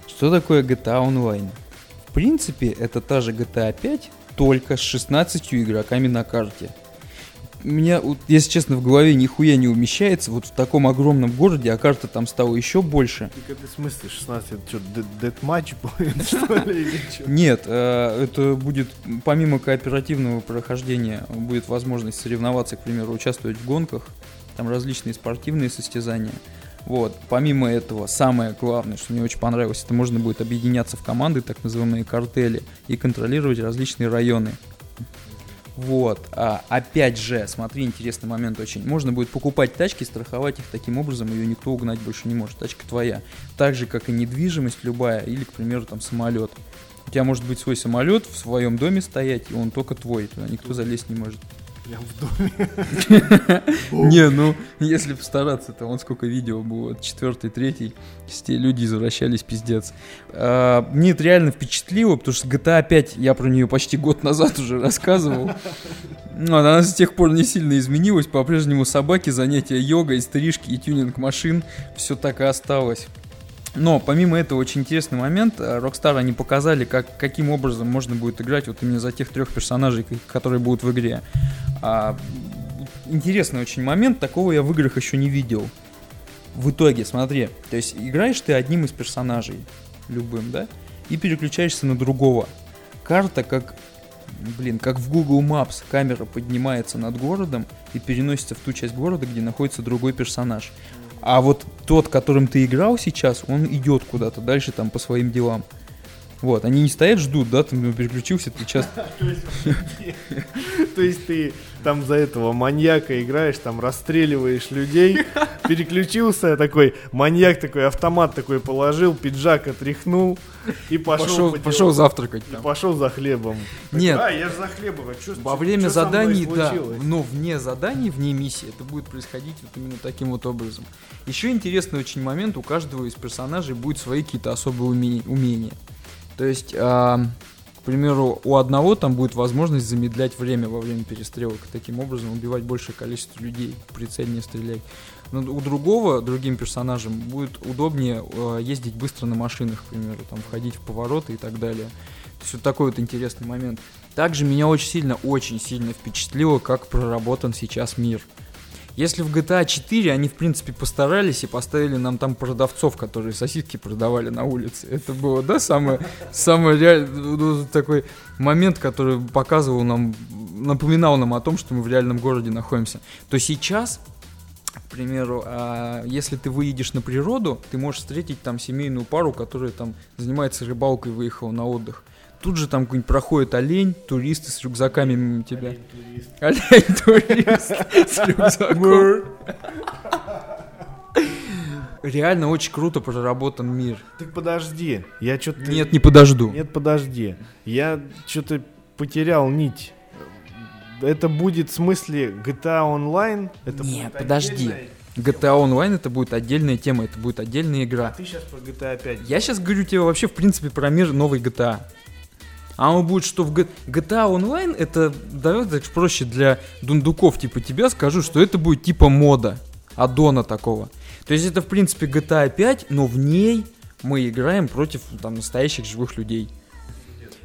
Что такое GTA Online? В принципе, это та же GTA 5, только с 16 игроками на карте меня, вот, если честно, в голове нихуя не умещается. Вот в таком огромном городе, а карта там стала еще больше. Так это в смысле 16? Это что, дед-матч будет, что ли, Нет, э, это будет, помимо кооперативного прохождения, будет возможность соревноваться, к примеру, участвовать в гонках, там различные спортивные состязания. Вот. Помимо этого, самое главное, что мне очень понравилось, это можно будет объединяться в команды, так называемые картели, и контролировать различные районы. Вот. А, опять же, смотри, интересный момент очень. Можно будет покупать тачки, страховать их таким образом, ее никто угнать больше не может. Тачка твоя. Так же, как и недвижимость любая, или, к примеру, там самолет. У тебя может быть свой самолет в своем доме стоять, и он только твой, туда никто залезть не может. Прям в доме. Не, ну, если постараться, то вон сколько видео было, четвертый, третий, те люди извращались, пиздец. А, мне это реально впечатлило, потому что GTA 5, я про нее почти год назад уже рассказывал. Ну, она с тех пор не сильно изменилась, по-прежнему собаки, занятия йогой, стрижки и тюнинг машин, все так и осталось. Но помимо этого очень интересный момент. Э, Rockstar они показали, как, каким образом можно будет играть вот именно за тех трех персонажей, которые будут в игре. А, интересный очень момент, такого я в играх еще не видел. В итоге, смотри, то есть играешь ты одним из персонажей, любым, да, и переключаешься на другого. Карта как, блин, как в Google Maps, камера поднимается над городом и переносится в ту часть города, где находится другой персонаж. А вот тот, которым ты играл сейчас, он идет куда-то дальше там по своим делам. Вот, они не стоят, ждут, да, ты переключился, ты час... То есть ты там за этого маньяка играешь, там расстреливаешь людей, переключился такой, маньяк такой, автомат такой положил, пиджак отряхнул и пошел... Пошел завтракать там. Пошел за хлебом. Нет. А, я же за хлебом, а что Во время заданий, да, но вне заданий, вне миссии, это будет происходить вот именно таким вот образом. Еще интересный очень момент, у каждого из персонажей будет свои какие-то особые умения. То есть, э, примеру, у одного там будет возможность замедлять время во время перестрелок, таким образом убивать большее количество людей, прицельнее стрелять. Но у другого, другим персонажам, будет удобнее э, ездить быстро на машинах, к примеру, там входить в повороты и так далее. То есть вот такой вот интересный момент. Также меня очень сильно, очень сильно впечатлило, как проработан сейчас мир. Если в GTA 4 они, в принципе, постарались и поставили нам там продавцов, которые сосиски продавали на улице. Это было, да, самое, самое реально, ну, такой момент, который показывал нам, напоминал нам о том, что мы в реальном городе находимся. То сейчас примеру, а, если ты выедешь на природу, ты можешь встретить там семейную пару, которая там занимается рыбалкой, выехала на отдых. Тут же там какой-нибудь проходит олень, туристы с рюкзаками мимо тебя. Олень-турист с рюкзаком. Реально очень круто проработан мир. Так подожди, я что-то... Нет, не подожду. Нет, подожди. Я что-то потерял нить. Это будет в смысле GTA Online? Это Нет, будет подожди. GTA Online это будет отдельная тема, это будет отдельная игра. А ты сейчас про GTA 5. Я сейчас говорю тебе вообще, в принципе, про мир новой GTA. А он будет, что в GTA Online это, давай так проще для дундуков типа тебя скажу, что это будет типа мода, аддона такого. То есть это, в принципе, GTA 5, но в ней мы играем против там настоящих живых людей.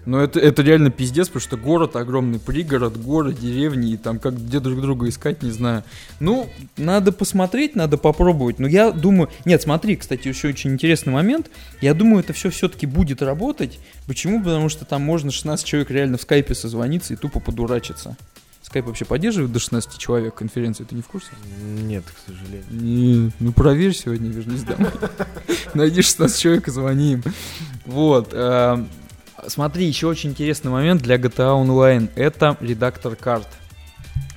Но это, это реально пиздец, потому что город огромный, пригород, город, деревни, и там как где друг друга искать, не знаю. Ну, надо посмотреть, надо попробовать. Но я думаю... Нет, смотри, кстати, еще очень интересный момент. Я думаю, это все все-таки будет работать. Почему? Потому что там можно 16 человек реально в скайпе созвониться и тупо подурачиться. Скайп вообще поддерживает до 16 человек конференцию, ты не в курсе? Нет, к сожалению. Не, ну проверь сегодня, вернись домой. Найди 16 человек и звони им. Вот. Смотри, еще очень интересный момент для GTA Online. Это редактор карт.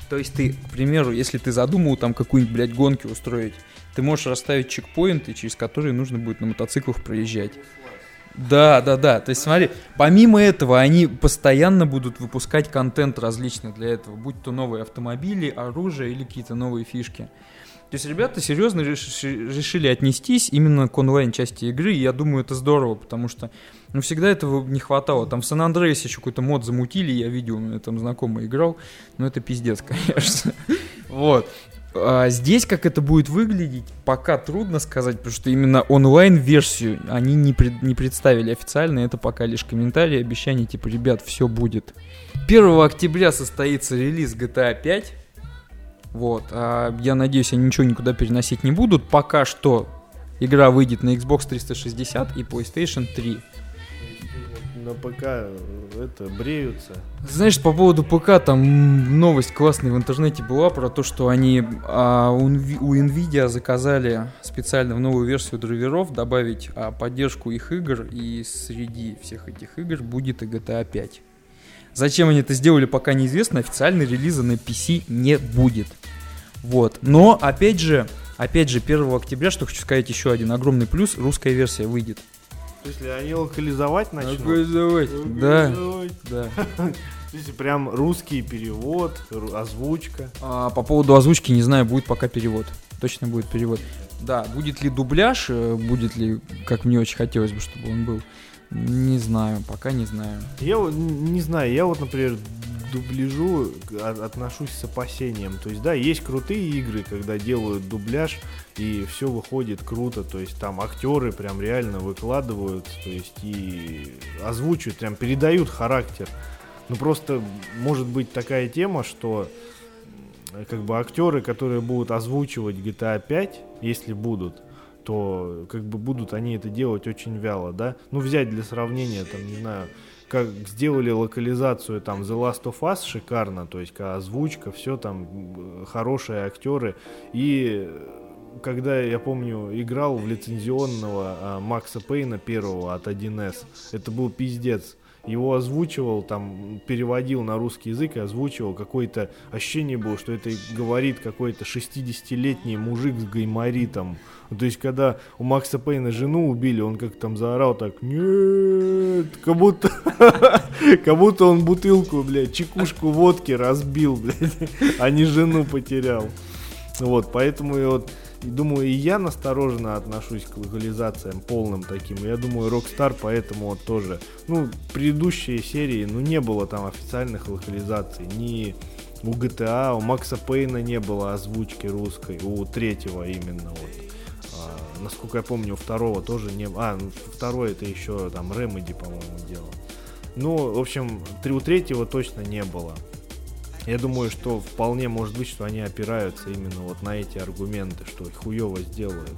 То есть ты, к примеру, если ты задумал там какую-нибудь, блядь, гонки устроить, ты можешь расставить чекпоинты, через которые нужно будет на мотоциклах проезжать. Да, да, да. То есть смотри, помимо этого они постоянно будут выпускать контент различный для этого, будь то новые автомобили, оружие или какие-то новые фишки. То есть ребята серьезно реши- решили отнестись именно к онлайн части игры, и я думаю, это здорово, потому что ну, всегда этого не хватало. Там в сан андреасе еще какой-то мод замутили, я видел, у меня там знакомый играл, но это пиздец, конечно. Вот. А здесь как это будет выглядеть, пока трудно сказать, потому что именно онлайн-версию они не, пред- не представили официально, это пока лишь комментарии, обещания, типа, ребят, все будет. 1 октября состоится релиз GTA 5, вот, а я надеюсь, они ничего никуда переносить не будут, пока что игра выйдет на Xbox 360 и PlayStation 3. На ПК это бреются. Знаешь, по поводу ПК, там новость классная в интернете была про то, что они а, у, у Nvidia заказали специально в новую версию драйверов добавить а, поддержку их игр, и среди всех этих игр будет и GTA 5. Зачем они это сделали, пока неизвестно, официальной релиза на PC не будет. Вот. Но, опять же, опять же, 1 октября, что хочу сказать еще один огромный плюс, русская версия выйдет. Если они локализовать начнут... Да, локализовать. да. То есть прям русский перевод, озвучка. А, по поводу озвучки не знаю, будет пока перевод. Точно будет перевод. Да, будет ли дубляж, э, будет ли, как мне очень хотелось бы, чтобы он был. Не знаю, пока не знаю. Я не знаю, я вот, например, дубляжу а- отношусь с опасением. То есть, да, есть крутые игры, когда делают дубляж, и все выходит круто. То есть там актеры прям реально выкладывают, то есть и озвучивают, прям передают характер. Ну просто может быть такая тема, что как бы актеры, которые будут озвучивать GTA 5, если будут, то как бы будут они это делать очень вяло, да? Ну взять для сравнения, там, не знаю, как сделали локализацию там The Last of Us шикарно, то есть озвучка, все там м, хорошие актеры и э, когда я помню играл в лицензионного а, Макса Пейна первого от 1С, это был пиздец. Его озвучивал, там, переводил на русский язык и озвучивал. Какое-то ощущение было, что это говорит какой-то 60-летний мужик с гайморитом. То есть, когда у Макса Пейна жену убили, он как там заорал так, нет, как будто, как будто он бутылку, блядь, чекушку водки разбил, блядь, а не жену потерял. Вот, поэтому я вот и думаю, и я настороженно отношусь к локализациям полным таким. Я думаю, Rockstar поэтому вот тоже. Ну, предыдущие серии, ну, не было там официальных локализаций. Ни у GTA, у Макса Пейна не было озвучки русской, у третьего именно вот. А, насколько я помню, у второго тоже не А, ну, второй это еще там Remedy, по-моему, делал. Ну, в общем, у третьего точно не было. Я думаю, что вполне может быть, что они опираются именно вот на эти аргументы, что хуево сделают.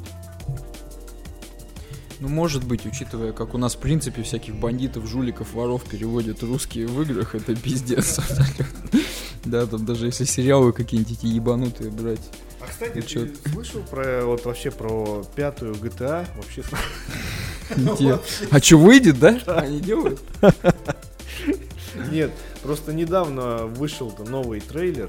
Ну, может быть, учитывая, как у нас, в принципе, всяких бандитов, жуликов, воров переводят русские в играх, это пиздец. Да, там даже если сериалы какие-нибудь эти ебанутые брать. А кстати, ты слышал про вот вообще про пятую GTA? Вообще А что, выйдет, да? Они делают? нет, просто недавно вышел-то новый трейлер,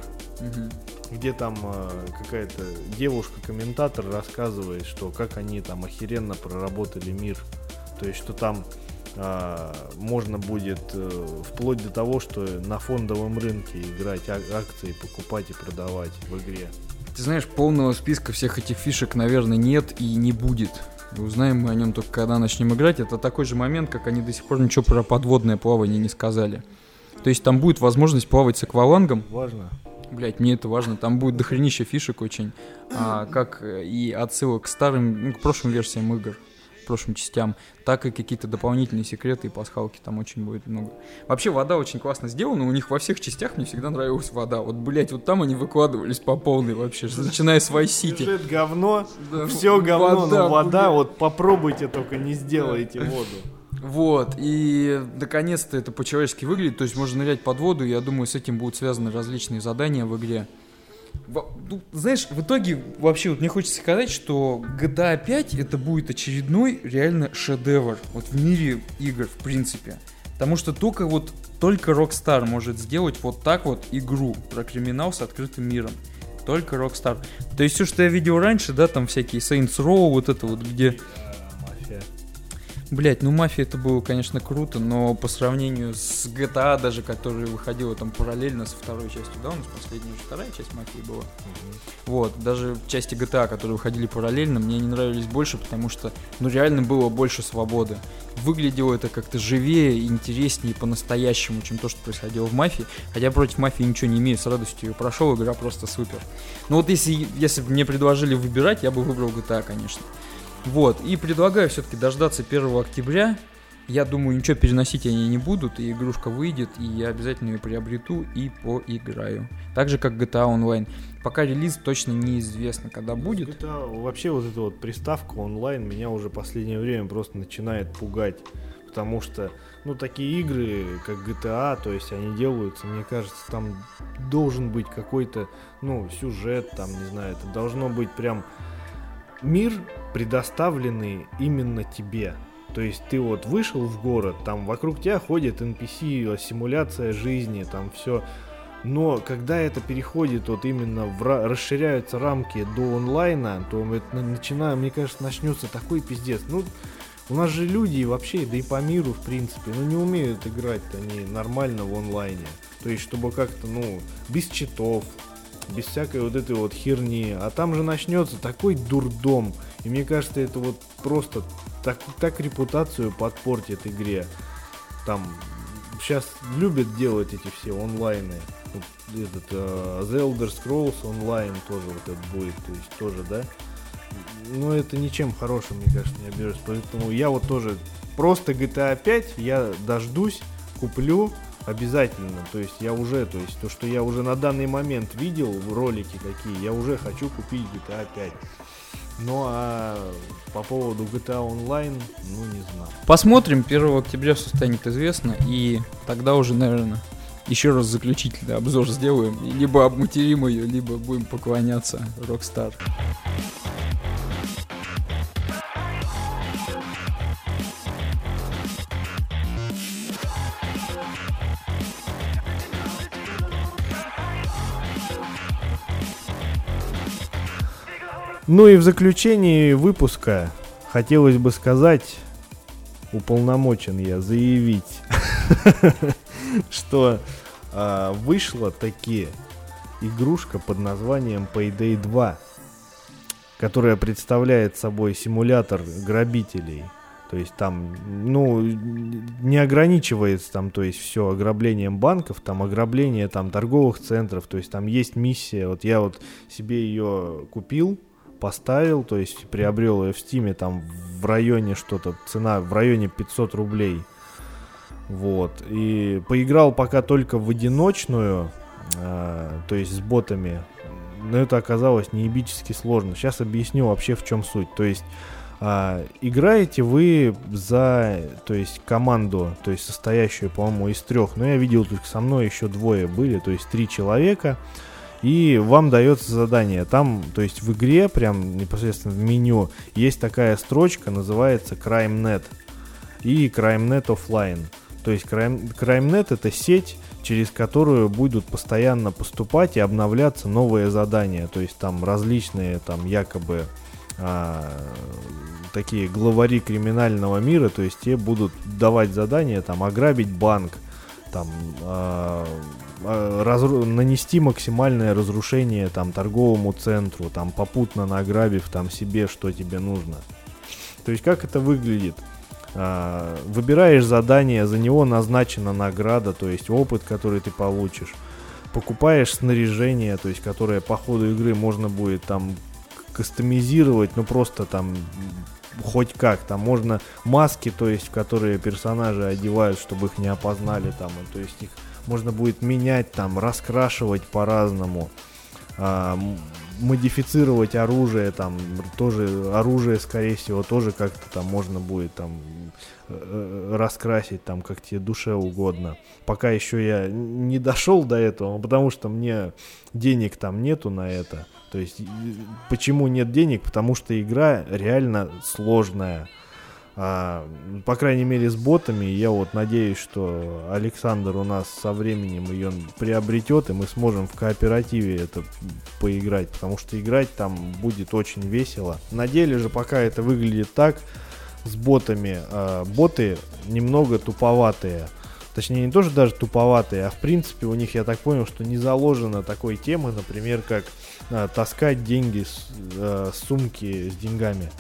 где там э, какая-то девушка-комментатор рассказывает, что как они там охеренно проработали мир. То есть, что там а, можно будет э, вплоть до того, что на фондовом рынке играть а- акции, покупать и продавать в игре. Ты знаешь, полного списка всех этих фишек, наверное, нет и не будет. И Узнаем мы о нем только когда начнем играть. Это такой же момент, как они до сих пор ничего про подводное плавание не сказали. То есть там будет возможность плавать с аквалангом. Важно. Блять, мне это важно. Там будет дохренище фишек очень. а, как э, и отсылок к старым, ну, к прошлым версиям игр, к прошлым частям, так и какие-то дополнительные секреты и пасхалки там очень будет много. Вообще вода очень классно сделана. У них во всех частях мне всегда нравилась вода. Вот, блять, вот там они выкладывались по полной вообще, начиная с Vice City. Сюжет говно, Да, все говно, вода, но вода, блядь. вот попробуйте только не сделайте воду. Вот, и наконец-то это по-человечески выглядит, то есть можно нырять под воду, я думаю, с этим будут связаны различные задания в игре. Ну, знаешь, в итоге вообще вот мне хочется сказать, что GTA 5 это будет очередной реально шедевр вот в мире игр в принципе. Потому что только вот только Rockstar может сделать вот так вот игру про криминал с открытым миром. Только Rockstar. То есть все, что я видел раньше, да, там всякие Saints Row, вот это вот, где. Блять, ну мафия это было, конечно, круто, но по сравнению с GTA даже, которая выходила там параллельно со второй частью, да, у нас последняя уже вторая часть мафии была. Вот, даже части GTA, которые выходили параллельно, мне не нравились больше, потому что, ну, реально было больше свободы. Выглядело это как-то живее, интереснее по-настоящему, чем то, что происходило в мафии. Хотя против мафии ничего не имею, с радостью ее прошел, игра просто супер. Но вот если, если бы мне предложили выбирать, я бы выбрал GTA, конечно. Вот, и предлагаю все-таки дождаться 1 октября. Я думаю, ничего переносить они не будут, и игрушка выйдет, и я обязательно ее приобрету и поиграю. Так же, как GTA Online. Пока релиз точно неизвестно, когда будет. Это вообще вот эта вот приставка онлайн меня уже последнее время просто начинает пугать. Потому что, ну, такие игры, как GTA, то есть они делаются, мне кажется, там должен быть какой-то, ну, сюжет, там, не знаю, это должно быть прям мир, предоставленный именно тебе. То есть ты вот вышел в город, там вокруг тебя ходит NPC, симуляция жизни, там все. Но когда это переходит вот именно в ра- расширяются рамки до онлайна, то это на- начина- мне кажется, начнется такой пиздец. Ну, у нас же люди вообще, да и по миру, в принципе, ну не умеют играть они нормально в онлайне. То есть, чтобы как-то, ну, без читов, без всякой вот этой вот херни. А там же начнется такой дурдом. И мне кажется, это вот просто так, так репутацию подпортит игре. Там сейчас любят делать эти все онлайны. Вот этот э, The Elder Scrolls онлайн тоже вот это будет, то есть тоже, да? Но это ничем хорошим, мне кажется, не оберешь. Поэтому я вот тоже просто GTA 5 я дождусь, куплю обязательно. То есть я уже, то есть то, что я уже на данный момент видел в ролики какие, я уже хочу купить GTA 5. Ну а по поводу GTA Online, ну не знаю. Посмотрим, 1 октября все станет известно, и тогда уже, наверное, еще раз заключительный обзор сделаем. Либо обматерим ее, либо будем поклоняться Rockstar. Ну и в заключении выпуска хотелось бы сказать, уполномочен я заявить, что а, вышла таки игрушка под названием Payday 2, которая представляет собой симулятор грабителей. То есть там, ну, не ограничивается там, то есть все ограблением банков, там ограбление там торговых центров, то есть там есть миссия. Вот я вот себе ее купил, поставил, то есть приобрел ее в стиме там в районе что-то, цена в районе 500 рублей. Вот. И поиграл пока только в одиночную, э, то есть с ботами. Но это оказалось неебически сложно. Сейчас объясню вообще в чем суть. То есть А, играете вы за, то есть, команду, то есть, состоящую, по-моему, из трех. Но я видел, только со мной еще двое были, то есть, три человека. И вам дается задание. Там, то есть, в игре, прям непосредственно в меню, есть такая строчка, называется CrimeNet. И CrimeNet Offline. То есть, Crime, CrimeNet это сеть, через которую будут постоянно поступать и обновляться новые задания. То есть, там различные, там, якобы а, такие главари криминального мира, то есть те будут давать задания, там, ограбить банк, там, а, разру- нанести максимальное разрушение, там, торговому центру, там, попутно награбив, там, себе, что тебе нужно. То есть как это выглядит? А, выбираешь задание, за него назначена награда, то есть опыт, который ты получишь покупаешь снаряжение, то есть которое по ходу игры можно будет там кастомизировать, ну просто там хоть как, там можно маски, то есть, которые персонажи одевают, чтобы их не опознали там, и, то есть их можно будет менять там, раскрашивать по-разному, а, модифицировать оружие там, тоже оружие, скорее всего, тоже как-то там можно будет там э, раскрасить там, как тебе душе угодно. Пока еще я не дошел до этого, потому что мне денег там нету на это. То есть, почему нет денег? Потому что игра реально сложная. А, по крайней мере, с ботами. Я вот надеюсь, что Александр у нас со временем ее приобретет, и мы сможем в кооперативе это поиграть. Потому что играть там будет очень весело. На деле же пока это выглядит так с ботами. А, боты немного туповатые. Точнее, не тоже даже туповатые, а в принципе у них, я так понял, что не заложено такой темы, например, как а, таскать деньги с а, сумки с деньгами.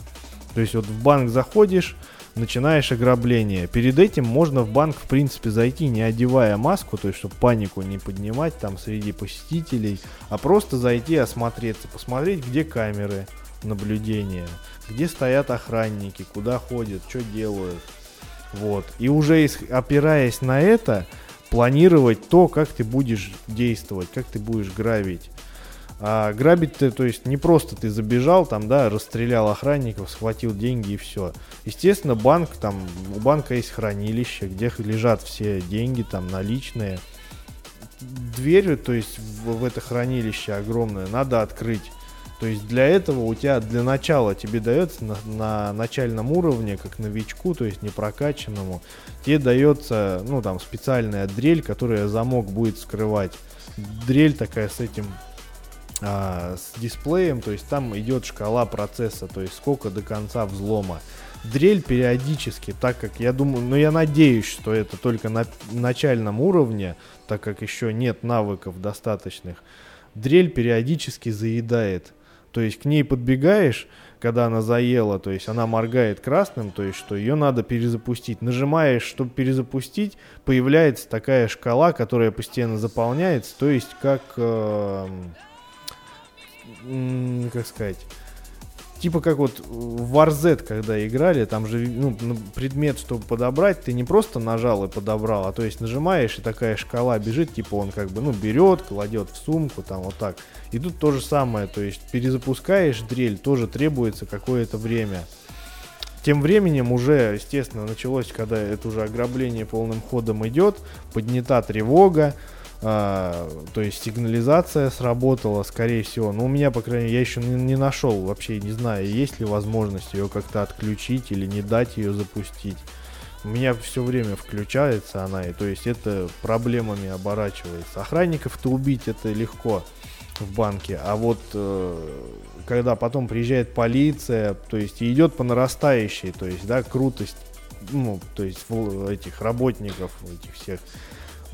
То есть вот в банк заходишь, начинаешь ограбление. Перед этим можно в банк, в принципе, зайти, не одевая маску, то есть, чтобы панику не поднимать там среди посетителей, а просто зайти осмотреться, посмотреть, где камеры наблюдения, где стоят охранники, куда ходят, что делают. Вот. И уже опираясь на это, планировать то, как ты будешь действовать, как ты будешь грабить. А грабить ты, то есть не просто ты забежал там, да, расстрелял охранников, схватил деньги и все. Естественно, банк там, у банка есть хранилище, где лежат все деньги там наличные. Дверь, то есть в, в это хранилище огромное, надо открыть. То есть для этого у тебя для начала тебе дается на, на начальном уровне, как новичку, то есть не прокачанному, тебе дается, ну там специальная дрель, которая замок будет скрывать. Дрель такая с этим а, с дисплеем, то есть там идет шкала процесса, то есть сколько до конца взлома. Дрель периодически, так как я думаю, ну я надеюсь, что это только на начальном уровне, так как еще нет навыков достаточных, дрель периодически заедает. То есть к ней подбегаешь, когда она заела, то есть она моргает красным, то есть что ее надо перезапустить. Нажимаешь, чтобы перезапустить, появляется такая шкала, которая постепенно заполняется, то есть как, э, как сказать, типа как вот в Warz, когда играли, там же ну, предмет, чтобы подобрать, ты не просто нажал и подобрал, а то есть нажимаешь, и такая шкала бежит, типа он как бы, ну, берет, кладет в сумку, там вот так. И тут то же самое, то есть перезапускаешь дрель, тоже требуется какое-то время. Тем временем уже, естественно, началось, когда это уже ограбление полным ходом идет, поднята тревога, а, то есть сигнализация сработала, скорее всего. Но у меня, по крайней мере, я еще не, не нашел, вообще не знаю, есть ли возможность ее как-то отключить или не дать ее запустить. У меня все время включается она, и то есть это проблемами оборачивается. Охранников-то убить это легко в банке, а вот э, когда потом приезжает полиция, то есть идет по нарастающей, то есть, да, крутость, ну, то есть этих работников, этих всех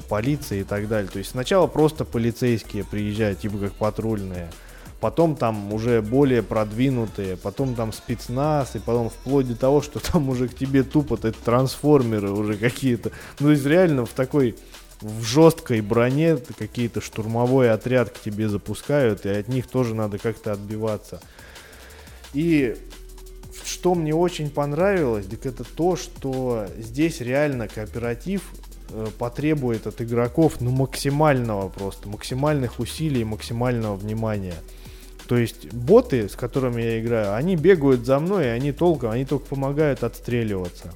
полиции и так далее. То есть сначала просто полицейские приезжают, типа как патрульные, потом там уже более продвинутые, потом там спецназ, и потом вплоть до того, что там уже к тебе тупо это трансформеры уже какие-то. Ну, то есть реально в такой в жесткой броне какие-то штурмовой отряд к тебе запускают, и от них тоже надо как-то отбиваться. И что мне очень понравилось, так это то, что здесь реально кооператив потребует от игроков ну, максимального просто, максимальных усилий, максимального внимания. То То есть боты, с которыми я играю, они бегают за мной, и они толком, они только помогают отстреливаться.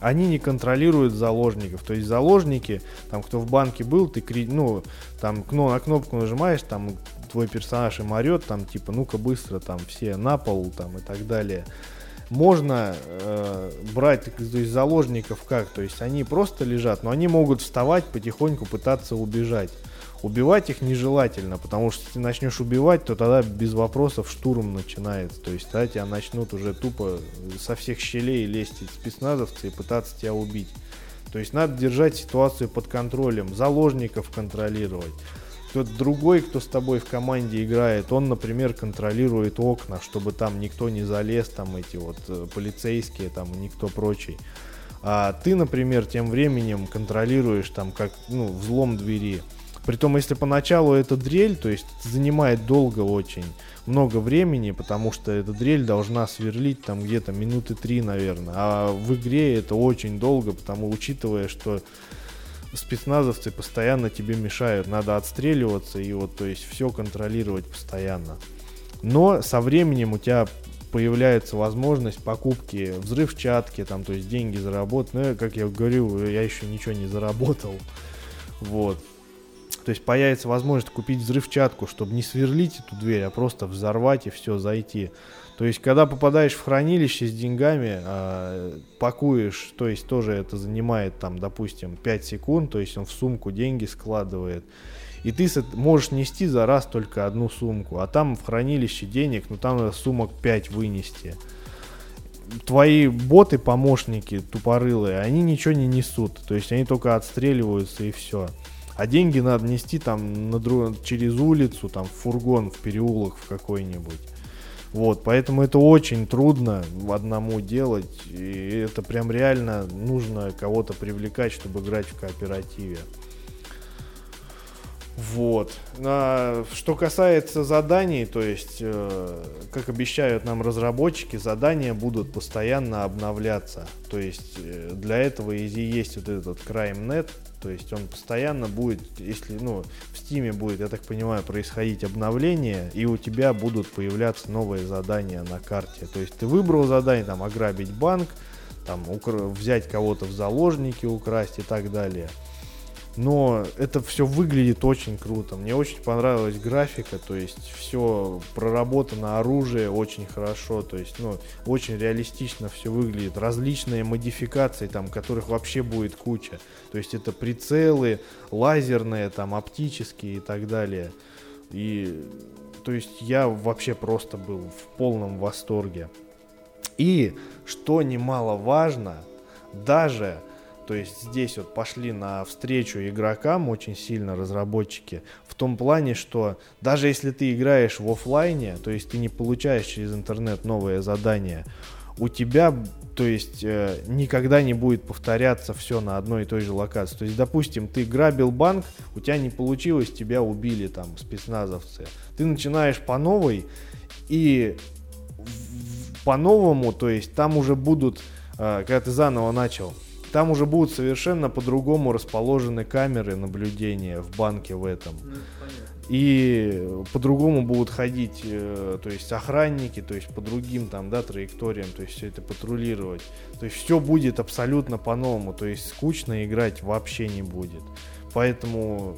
Они не контролируют заложников. То есть заложники, там кто в банке был, ты ну, там на кнопку нажимаешь, там твой персонаж им орет, там типа, ну-ка быстро, там все на пол, там и так далее. Можно э, брать то есть, заложников как, то есть они просто лежат, но они могут вставать, потихоньку пытаться убежать. Убивать их нежелательно, потому что если начнешь убивать, то тогда без вопросов штурм начинается. То есть тогда тебя начнут уже тупо со всех щелей лезть спецназовцы и пытаться тебя убить. То есть надо держать ситуацию под контролем, заложников контролировать. Кто-то другой, кто с тобой в команде играет, он, например, контролирует окна, чтобы там никто не залез, там эти вот э, полицейские, там никто прочий. А ты, например, тем временем контролируешь там как, ну, взлом двери. Притом, если поначалу это дрель, то есть занимает долго очень, много времени, потому что эта дрель должна сверлить там где-то минуты три, наверное. А в игре это очень долго, потому учитывая, что спецназовцы постоянно тебе мешают, надо отстреливаться и вот, то есть, все контролировать постоянно. Но со временем у тебя появляется возможность покупки взрывчатки, там, то есть деньги заработать. Но, как я говорю, я еще ничего не заработал. Вот. То есть появится возможность купить взрывчатку, чтобы не сверлить эту дверь, а просто взорвать и все, зайти. То есть, когда попадаешь в хранилище с деньгами, э, пакуешь, то есть тоже это занимает там, допустим, 5 секунд, то есть он в сумку деньги складывает. И ты можешь нести за раз только одну сумку, а там в хранилище денег, ну там надо сумок 5 вынести. Твои боты, помощники тупорылые, они ничего не несут, то есть они только отстреливаются и все. А деньги надо нести там на друг... через улицу, там в фургон, в переулок в какой-нибудь. Вот, поэтому это очень трудно одному делать, и это прям реально нужно кого-то привлекать, чтобы играть в кооперативе. Вот. А, что касается заданий, то есть, э, как обещают нам разработчики, задания будут постоянно обновляться. То есть, э, для этого и есть вот этот CrimeNet, то есть он постоянно будет, если, ну, в Steam будет, я так понимаю, происходить обновление, и у тебя будут появляться новые задания на карте. То есть ты выбрал задание, там, ограбить банк, там, укра- взять кого-то в заложники, украсть и так далее но это все выглядит очень круто. Мне очень понравилась графика, то есть все проработано оружие очень хорошо, то есть, ну, очень реалистично все выглядит. Различные модификации, там, которых вообще будет куча. То есть это прицелы, лазерные, там, оптические и так далее. И, то есть я вообще просто был в полном восторге. И, что немаловажно, даже то есть здесь вот пошли на встречу игрокам очень сильно разработчики в том плане, что даже если ты играешь в офлайне, то есть ты не получаешь через интернет новые задания, у тебя, то есть э, никогда не будет повторяться все на одной и той же локации. То есть, допустим, ты грабил банк, у тебя не получилось, тебя убили там спецназовцы. Ты начинаешь по новой и по-новому, то есть там уже будут, э, когда ты заново начал, там уже будут совершенно по-другому расположены камеры наблюдения в банке в этом. Ну, и по-другому будут ходить, э, то есть охранники, то есть по другим там, да, траекториям, то есть все это патрулировать. То есть все будет абсолютно по-новому, то есть скучно играть вообще не будет. Поэтому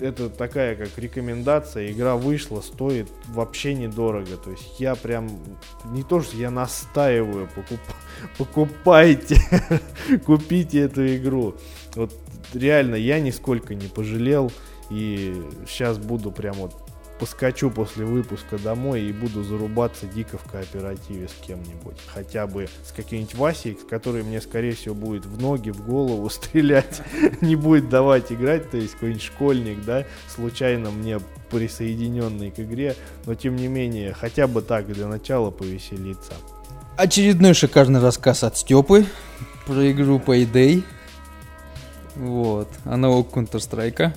это такая как рекомендация. Игра вышла, стоит вообще недорого. То есть я прям не то, что я настаиваю, покуп, покупайте, купите эту игру. Вот реально я нисколько не пожалел. И сейчас буду прям вот поскочу после выпуска домой и буду зарубаться дико в кооперативе с кем-нибудь. Хотя бы с каким-нибудь Васей, который мне, скорее всего, будет в ноги, в голову стрелять, не будет давать играть, то есть какой-нибудь школьник, да, случайно мне присоединенный к игре, но тем не менее, хотя бы так для начала повеселиться. Очередной шикарный рассказ от Степы про игру Payday. Вот, аналог Counter-Strike.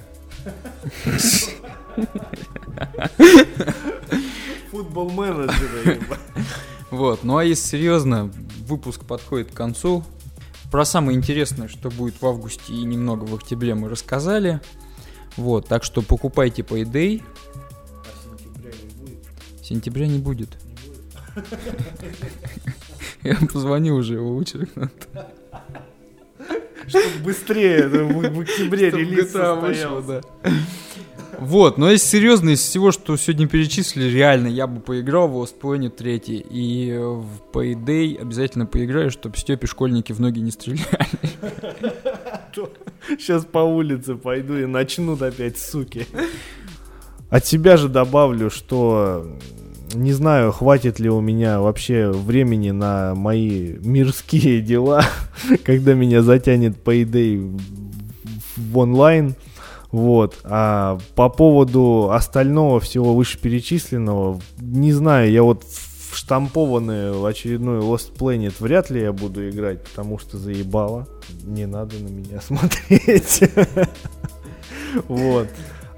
Футбол менеджера. Вот, ну а если серьезно, выпуск подходит к концу. Про самое интересное, что будет в августе и немного в октябре мы рассказали. Вот, так что покупайте Payday. Сентября не будет. Я позвоню уже его учерк. Чтобы быстрее в октябре релиз да. Вот, но если серьезно, из всего, что сегодня перечислили, реально я бы поиграл в Lost Planet 3. И в Payday обязательно поиграю, чтобы Степе школьники в ноги не стреляли. Сейчас по улице пойду и начнут опять, суки. От себя же добавлю, что не знаю, хватит ли у меня вообще времени на мои мирские дела, когда меня затянет Payday в онлайн. Вот. А по поводу остального всего вышеперечисленного, не знаю, я вот в штампованный очередной Lost Planet вряд ли я буду играть, потому что заебало. Не надо на меня смотреть. Вот.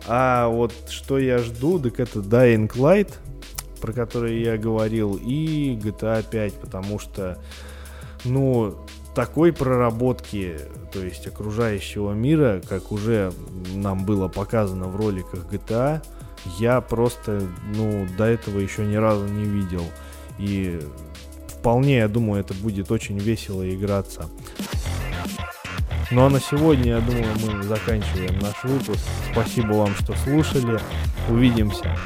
А вот что я жду, так это Dying Light, про который я говорил, и GTA 5, потому что, ну, такой проработки, то есть окружающего мира, как уже нам было показано в роликах GTA, я просто, ну, до этого еще ни разу не видел. И вполне, я думаю, это будет очень весело играться. Ну а на сегодня, я думаю, мы заканчиваем наш выпуск. Спасибо вам, что слушали. Увидимся.